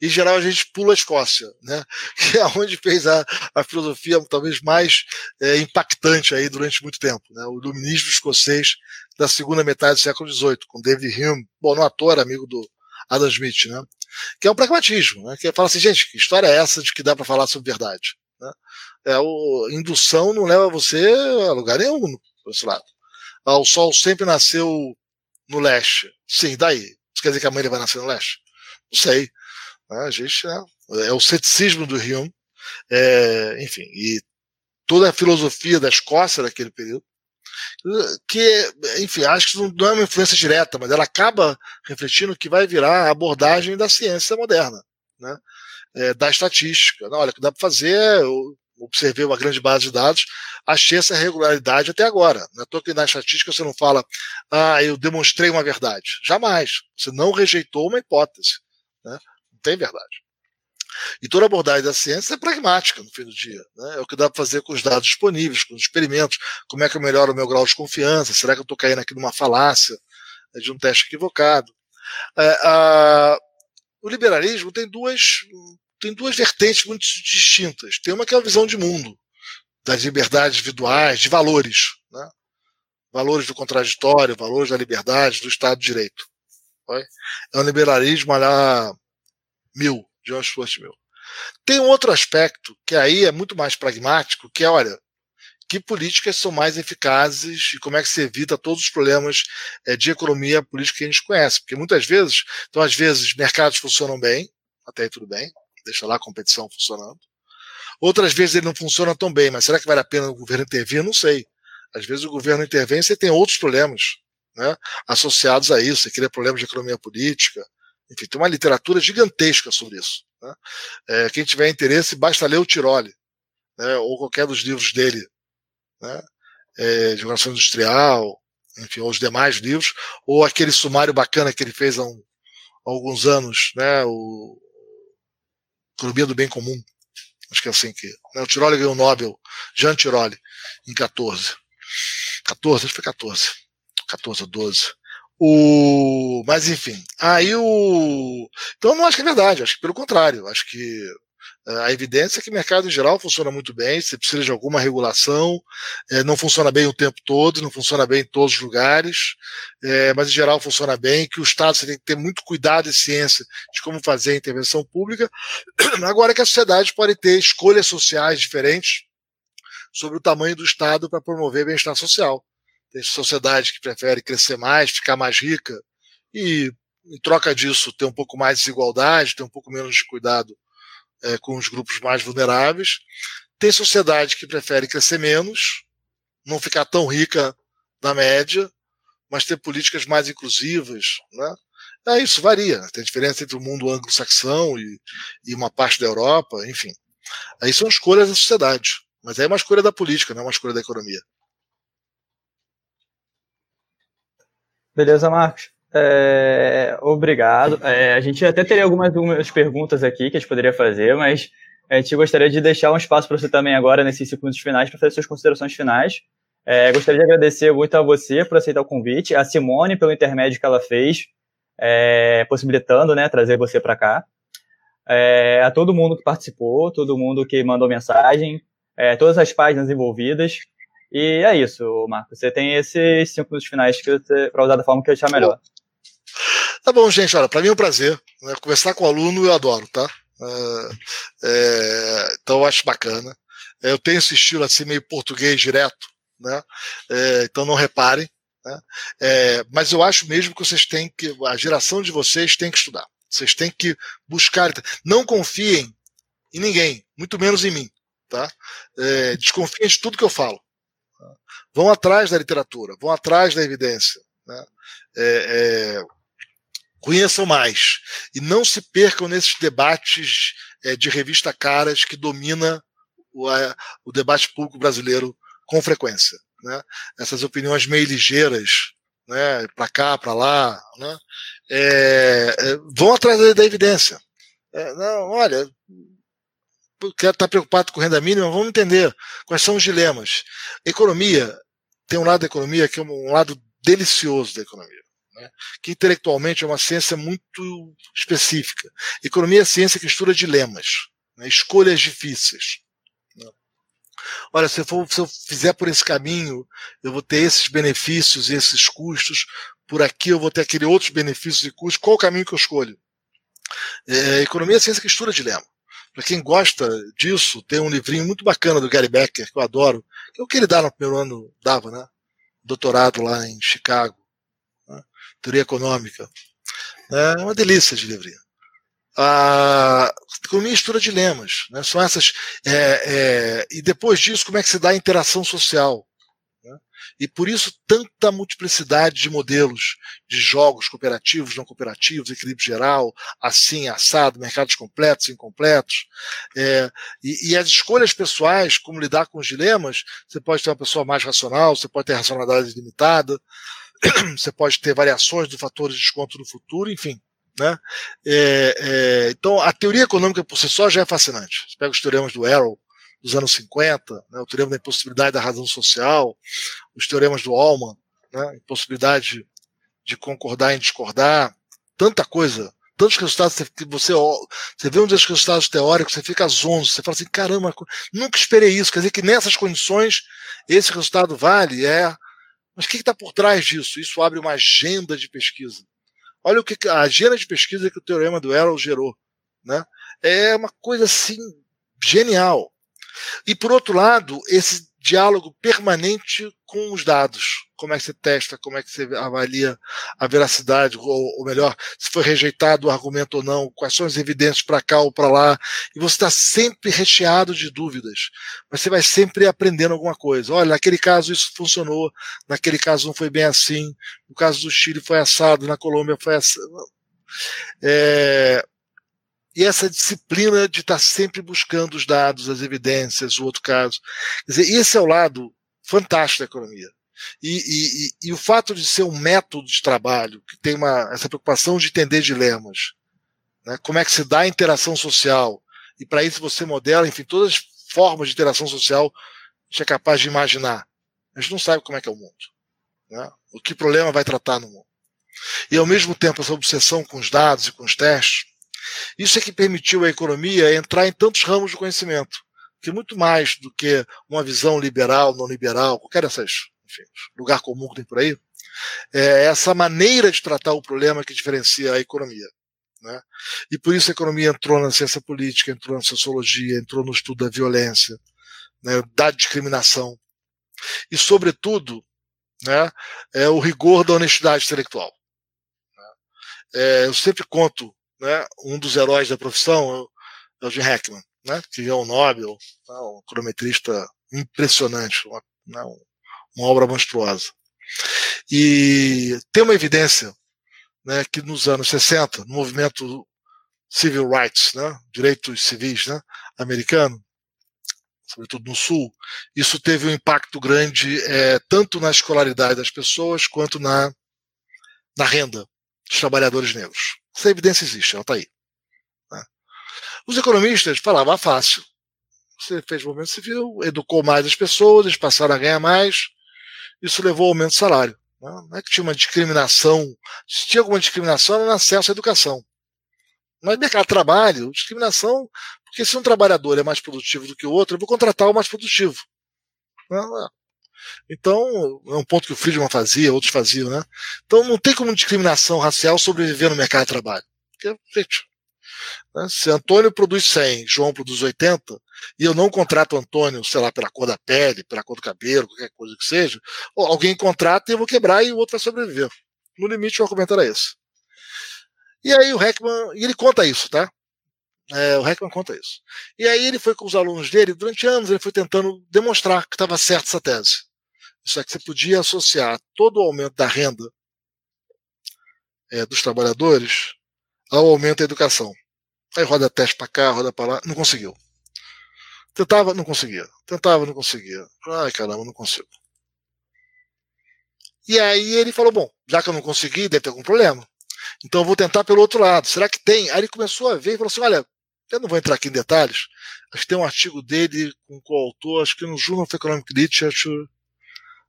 em geral a gente pula a Escócia, né? que é onde fez a, a filosofia talvez mais é, impactante aí durante muito tempo, né? o iluminismo escocês da segunda metade do século XVIII, com David Hume, bom, no ator, amigo do Adam Smith, né? que é o pragmatismo, né? que fala assim, gente, que história é essa de que dá para falar sobre verdade? Né? É, o, indução não leva você a lugar nenhum, por esse lado. Ah, o sol sempre nasceu no leste. Sim, daí? Isso quer dizer que amanhã ele vai nascer no leste? Não sei. Né? A gente é, é o ceticismo do Hume, é, enfim, e toda a filosofia da Escócia daquele período, que, enfim, acho que não é uma influência direta, mas ela acaba refletindo que vai virar a abordagem da ciência moderna, né? É, da estatística. Não, olha, o que dá para fazer, eu observei uma grande base de dados, achei essa regularidade até agora. Não é que na estatística você não fala, ah, eu demonstrei uma verdade. Jamais. Você não rejeitou uma hipótese. Né? Tem verdade. E toda abordagem da ciência é pragmática no fim do dia. Né? É o que dá para fazer com os dados disponíveis, com os experimentos. Como é que eu melhoro o meu grau de confiança? Será que eu estou caindo aqui numa falácia né, de um teste equivocado? É, a, o liberalismo tem duas, tem duas vertentes muito distintas. Tem uma que é a visão de mundo, das liberdades individuais, de valores. Né? Valores do contraditório, valores da liberdade, do Estado de Direito. É um liberalismo lá mil, John Stuart Mill. Tem um outro aspecto que aí é muito mais pragmático, que é, olha, que políticas são mais eficazes e como é que se evita todos os problemas é, de economia política que a gente conhece. Porque muitas vezes, então às vezes mercados funcionam bem, até aí tudo bem, deixa lá a competição funcionando. Outras vezes ele não funciona tão bem, mas será que vale a pena o governo intervir? Não sei. Às vezes o governo intervém e você tem outros problemas né, associados a isso. Você cria problemas de economia política, enfim, tem uma literatura gigantesca sobre isso. Né? É, quem tiver interesse, basta ler o Tiroli, né? ou qualquer dos livros dele, né? É, de relação industrial, enfim, ou os demais livros, ou aquele sumário bacana que ele fez há, um, há alguns anos, né? o Economia do Bem Comum, acho que é assim que. Né? O Tiroli ganhou o Nobel, Jean Tiroli, em 14. 14, acho que foi 14. 14 ou 12. O, mas enfim, aí o. Então não acho que é verdade, acho que pelo contrário, acho que eh, a evidência é que o mercado em geral funciona muito bem, você precisa de alguma regulação, é, não funciona bem o tempo todo, não funciona bem em todos os lugares, é, mas em geral funciona bem, que o Estado tem que ter muito cuidado e ciência de como fazer a intervenção pública. Agora que a sociedade pode ter escolhas sociais diferentes sobre o tamanho do Estado para promover bem-estar social. Tem sociedade que prefere crescer mais, ficar mais rica e, em troca disso, ter um pouco mais de desigualdade, ter um pouco menos de cuidado é, com os grupos mais vulneráveis. Tem sociedade que prefere crescer menos, não ficar tão rica da média, mas ter políticas mais inclusivas. Né? É, isso varia. Tem diferença entre o mundo anglo-saxão e, e uma parte da Europa, enfim. Aí são escolhas da sociedade. Mas é uma escolha da política, não é uma escolha da economia. Beleza, Marcos. É, obrigado. É, a gente até teria algumas, algumas perguntas aqui que a gente poderia fazer, mas a gente gostaria de deixar um espaço para você também agora, nesses segundos finais, para fazer suas considerações finais. É, gostaria de agradecer muito a você por aceitar o convite, a Simone pelo intermédio que ela fez, é, possibilitando né, trazer você para cá, é, a todo mundo que participou, todo mundo que mandou mensagem, é, todas as páginas envolvidas. E é isso, Marco. Você tem esses cinco minutos finais para usar da forma que eu achar melhor. Tá bom, gente. Olha, para mim é um prazer. Né? Conversar com o aluno eu adoro, tá? É, é, então eu acho bacana. Eu tenho esse estilo assim meio português direto, né? É, então não reparem. Né? É, mas eu acho mesmo que vocês têm que, a geração de vocês tem que estudar. Vocês têm que buscar. Não confiem em ninguém, muito menos em mim. Tá? É, desconfiem de tudo que eu falo. Vão atrás da literatura, vão atrás da evidência. Né? É, é, conheçam mais. E não se percam nesses debates é, de revista caras que domina o, a, o, debate público brasileiro com frequência. Né? Essas opiniões meio ligeiras, né? para cá, para lá, né? É, é, vão atrás da, da evidência. É, não, olha, quer estar tá preocupado com renda mínima, vamos entender quais são os dilemas. Economia tem um lado da economia que é um lado delicioso da economia. Né? Que intelectualmente é uma ciência muito específica. Economia é ciência que estuda dilemas, né? escolhas difíceis. Né? Olha, se eu, for, se eu fizer por esse caminho, eu vou ter esses benefícios e esses custos, por aqui eu vou ter aquele outros benefícios e custos. Qual o caminho que eu escolho? É, economia é ciência que estuda dilema. Para quem gosta disso, tem um livrinho muito bacana do Gary Becker, que eu adoro, que é o que ele dá no primeiro ano, dava, né? Doutorado lá em Chicago, né? teoria econômica. É uma delícia de livrinho. A economia estuda dilemas, né? São essas. É, é, e depois disso, como é que se dá a interação social? E por isso tanta multiplicidade de modelos de jogos cooperativos, não cooperativos, equilíbrio geral, assim, assado, mercados completos, incompletos. É, e, e, as escolhas pessoais, como lidar com os dilemas, você pode ter uma pessoa mais racional, você pode ter racionalidade limitada, você pode ter variações do fator de desconto no futuro, enfim. Né? É, é, então, a teoria econômica por si só já é fascinante. Você pega os teoremas do Arrow, dos anos 50, né, o teorema da impossibilidade da razão social, os teoremas do Allman, né, impossibilidade de concordar em discordar, tanta coisa, tantos resultados que você, você vê um desses resultados teóricos, você fica zonzo, você fala assim, caramba, nunca esperei isso, quer dizer que nessas condições esse resultado vale, é, mas o que está por trás disso? Isso abre uma agenda de pesquisa. Olha o que a agenda de pesquisa que o teorema do Arrow gerou, né? É uma coisa assim genial. E por outro lado, esse diálogo permanente com os dados. Como é que você testa, como é que você avalia a veracidade, ou, ou melhor, se foi rejeitado o argumento ou não, quais são as evidências para cá ou para lá. E você está sempre recheado de dúvidas, mas você vai sempre aprendendo alguma coisa. Olha, naquele caso isso funcionou, naquele caso não foi bem assim, no caso do Chile foi assado, na Colômbia foi assado. É, e essa disciplina de estar sempre buscando os dados, as evidências, o outro caso. Quer dizer, esse é o lado fantástico da economia. E, e, e, o fato de ser um método de trabalho, que tem uma, essa preocupação de entender dilemas, né? como é que se dá a interação social, e para isso você modela, enfim, todas as formas de interação social que gente é capaz de imaginar. A gente não sabe como é que é o mundo. Né? O que problema vai tratar no mundo. E ao mesmo tempo, essa obsessão com os dados e com os testes, isso é que permitiu à economia entrar em tantos ramos do conhecimento, que muito mais do que uma visão liberal, não liberal, qualquer dessas, enfim, lugar comum que tem por aí, é essa maneira de tratar o problema que diferencia a economia. Né? E por isso a economia entrou na ciência política, entrou na sociologia, entrou no estudo da violência, né, da discriminação. E, sobretudo, né, é o rigor da honestidade intelectual. Né? É, eu sempre conto né, um dos heróis da profissão é o Jim Hackman, né, que é um Nobel, né, um cronometrista impressionante, uma, né, uma obra monstruosa. E tem uma evidência né, que nos anos 60, no movimento civil rights, né, direitos civis né, americano, sobretudo no sul, isso teve um impacto grande é, tanto na escolaridade das pessoas quanto na, na renda dos trabalhadores negros. Essa evidência existe, ela está aí. Né. Os economistas falavam ah, fácil. Você fez o movimento civil, educou mais as pessoas, eles passaram a ganhar mais, isso levou ao aumento do salário. Né. Não é que tinha uma discriminação, se tinha alguma discriminação era no acesso à educação. Mas mercado de trabalho, discriminação, porque se um trabalhador é mais produtivo do que o outro, eu vou contratar o mais produtivo. Então, é um ponto que o Friedman fazia, outros faziam, né? Então não tem como discriminação racial sobreviver no mercado de trabalho. Porque, gente, né? se Antônio produz 100, João produz 80, e eu não contrato Antônio, sei lá, pela cor da pele, pela cor do cabelo, qualquer coisa que seja, alguém contrata e eu vou quebrar e o outro vai sobreviver. No limite, o argumento era esse. E aí o Heckman, ele conta isso, tá? É, o Heckman conta isso. E aí ele foi com os alunos dele, durante anos ele foi tentando demonstrar que estava certa essa tese. Isso é que você podia associar todo o aumento da renda é, dos trabalhadores ao aumento da educação. Aí roda teste para cá, roda para lá, não conseguiu. Tentava, não conseguia. Tentava, não conseguia. Ai, caramba, não consigo. E aí ele falou: bom, já que eu não consegui, deve ter algum problema. Então eu vou tentar pelo outro lado. Será que tem? Aí ele começou a ver e falou assim: olha, eu não vou entrar aqui em detalhes. Acho que tem um artigo dele com o autor, acho que no Journal of Economic Literature,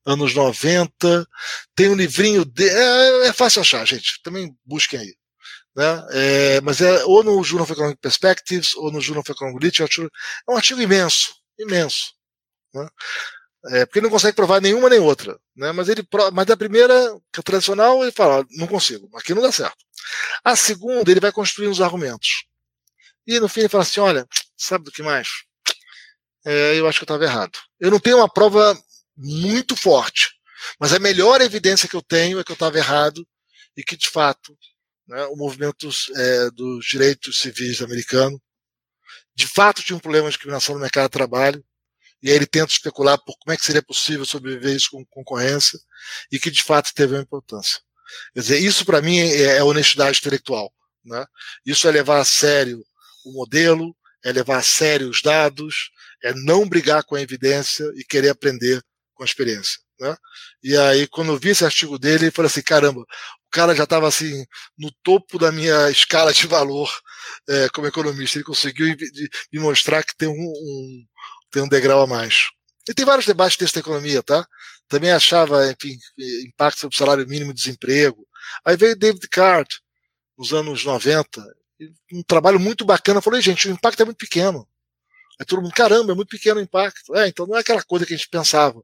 anos 90. Tem um livrinho dele. É, é, fácil achar, gente. Também busquem aí. Né? É, mas é ou no Journal of Economic Perspectives ou no Journal of Economic Literature. É um artigo imenso, imenso. Né? É, porque ele não consegue provar nenhuma nem outra. Né? Mas ele mas da primeira, que é tradicional, ele fala, não consigo, aqui não dá certo. A segunda, ele vai construindo os argumentos. E no fim ele fala assim, olha, sabe do que mais? É, eu acho que eu estava errado. Eu não tenho uma prova muito forte, mas a melhor evidência que eu tenho é que eu estava errado e que, de fato, né, o movimento é, dos direitos civis americano de fato tinha um problema de discriminação no mercado de trabalho e aí ele tenta especular por como é que seria possível sobreviver isso com concorrência, e que de fato teve uma importância. Quer dizer, isso para mim é, é honestidade intelectual. Né? Isso é levar a sério o modelo, é levar a sério os dados, é não brigar com a evidência e querer aprender com a experiência. Né? E aí, quando eu vi esse artigo dele, eu falei assim: caramba, o cara já estava assim, no topo da minha escala de valor é, como economista. Ele conseguiu me mostrar que tem um, um, tem um degrau a mais. E tem vários debates dessa economia, tá? Também achava, enfim, impacto sobre o salário mínimo e desemprego. Aí veio David Card, nos anos 90, um trabalho muito bacana. falei, gente, o impacto é muito pequeno. Aí todo mundo, caramba, é muito pequeno o impacto. É, então não é aquela coisa que a gente pensava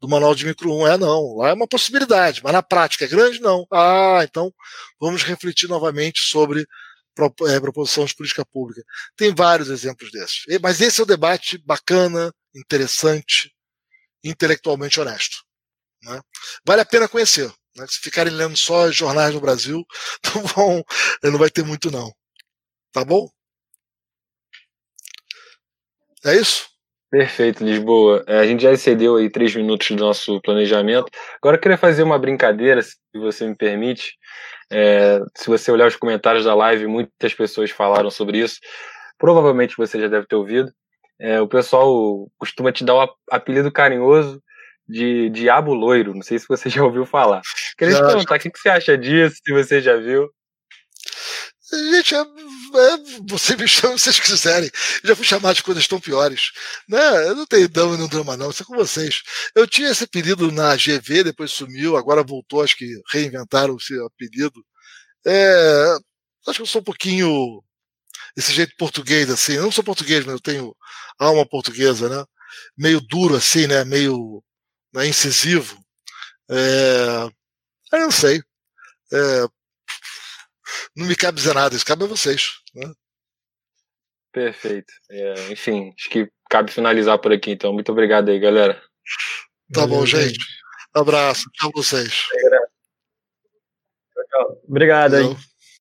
do manual de micro 1, é não. Lá é uma possibilidade, mas na prática é grande? Não. Ah, então vamos refletir novamente sobre é, proposição de política pública. Tem vários exemplos desses. Mas esse é um debate bacana, interessante, intelectualmente honesto. Né? Vale a pena conhecer. Né? Se ficarem lendo só jornais no Brasil, não, vão, não vai ter muito não. Tá bom? É isso? Perfeito, Lisboa. É, a gente já excedeu aí três minutos do nosso planejamento. Agora eu queria fazer uma brincadeira, se você me permite. É, se você olhar os comentários da live, muitas pessoas falaram sobre isso. Provavelmente você já deve ter ouvido. É, o pessoal costuma te dar o apelido carinhoso de Diabo Loiro. Não sei se você já ouviu falar. Queria te perguntar, o que, que você acha disso, se você já viu? Gente, é, é, você me chama se vocês quiserem. Já fui chamado de coisas tão piores. Né? Eu não tenho dama no drama, não. Isso é com vocês. Eu tinha esse apelido na GV, depois sumiu, agora voltou, acho que reinventaram esse apelido. É, acho que eu sou um pouquinho esse jeito português, assim. Eu não sou português, mas eu tenho alma portuguesa, né? Meio duro, assim, né? Meio né, incisivo. É, eu não sei. É, não me cabe dizer nada, isso cabe a vocês. Né? Perfeito. É, enfim, acho que cabe finalizar por aqui, então. Muito obrigado aí, galera. Tá Valeu, bom, gente. Abraço. Tchau, vocês. Tchau, tchau. Obrigado aí.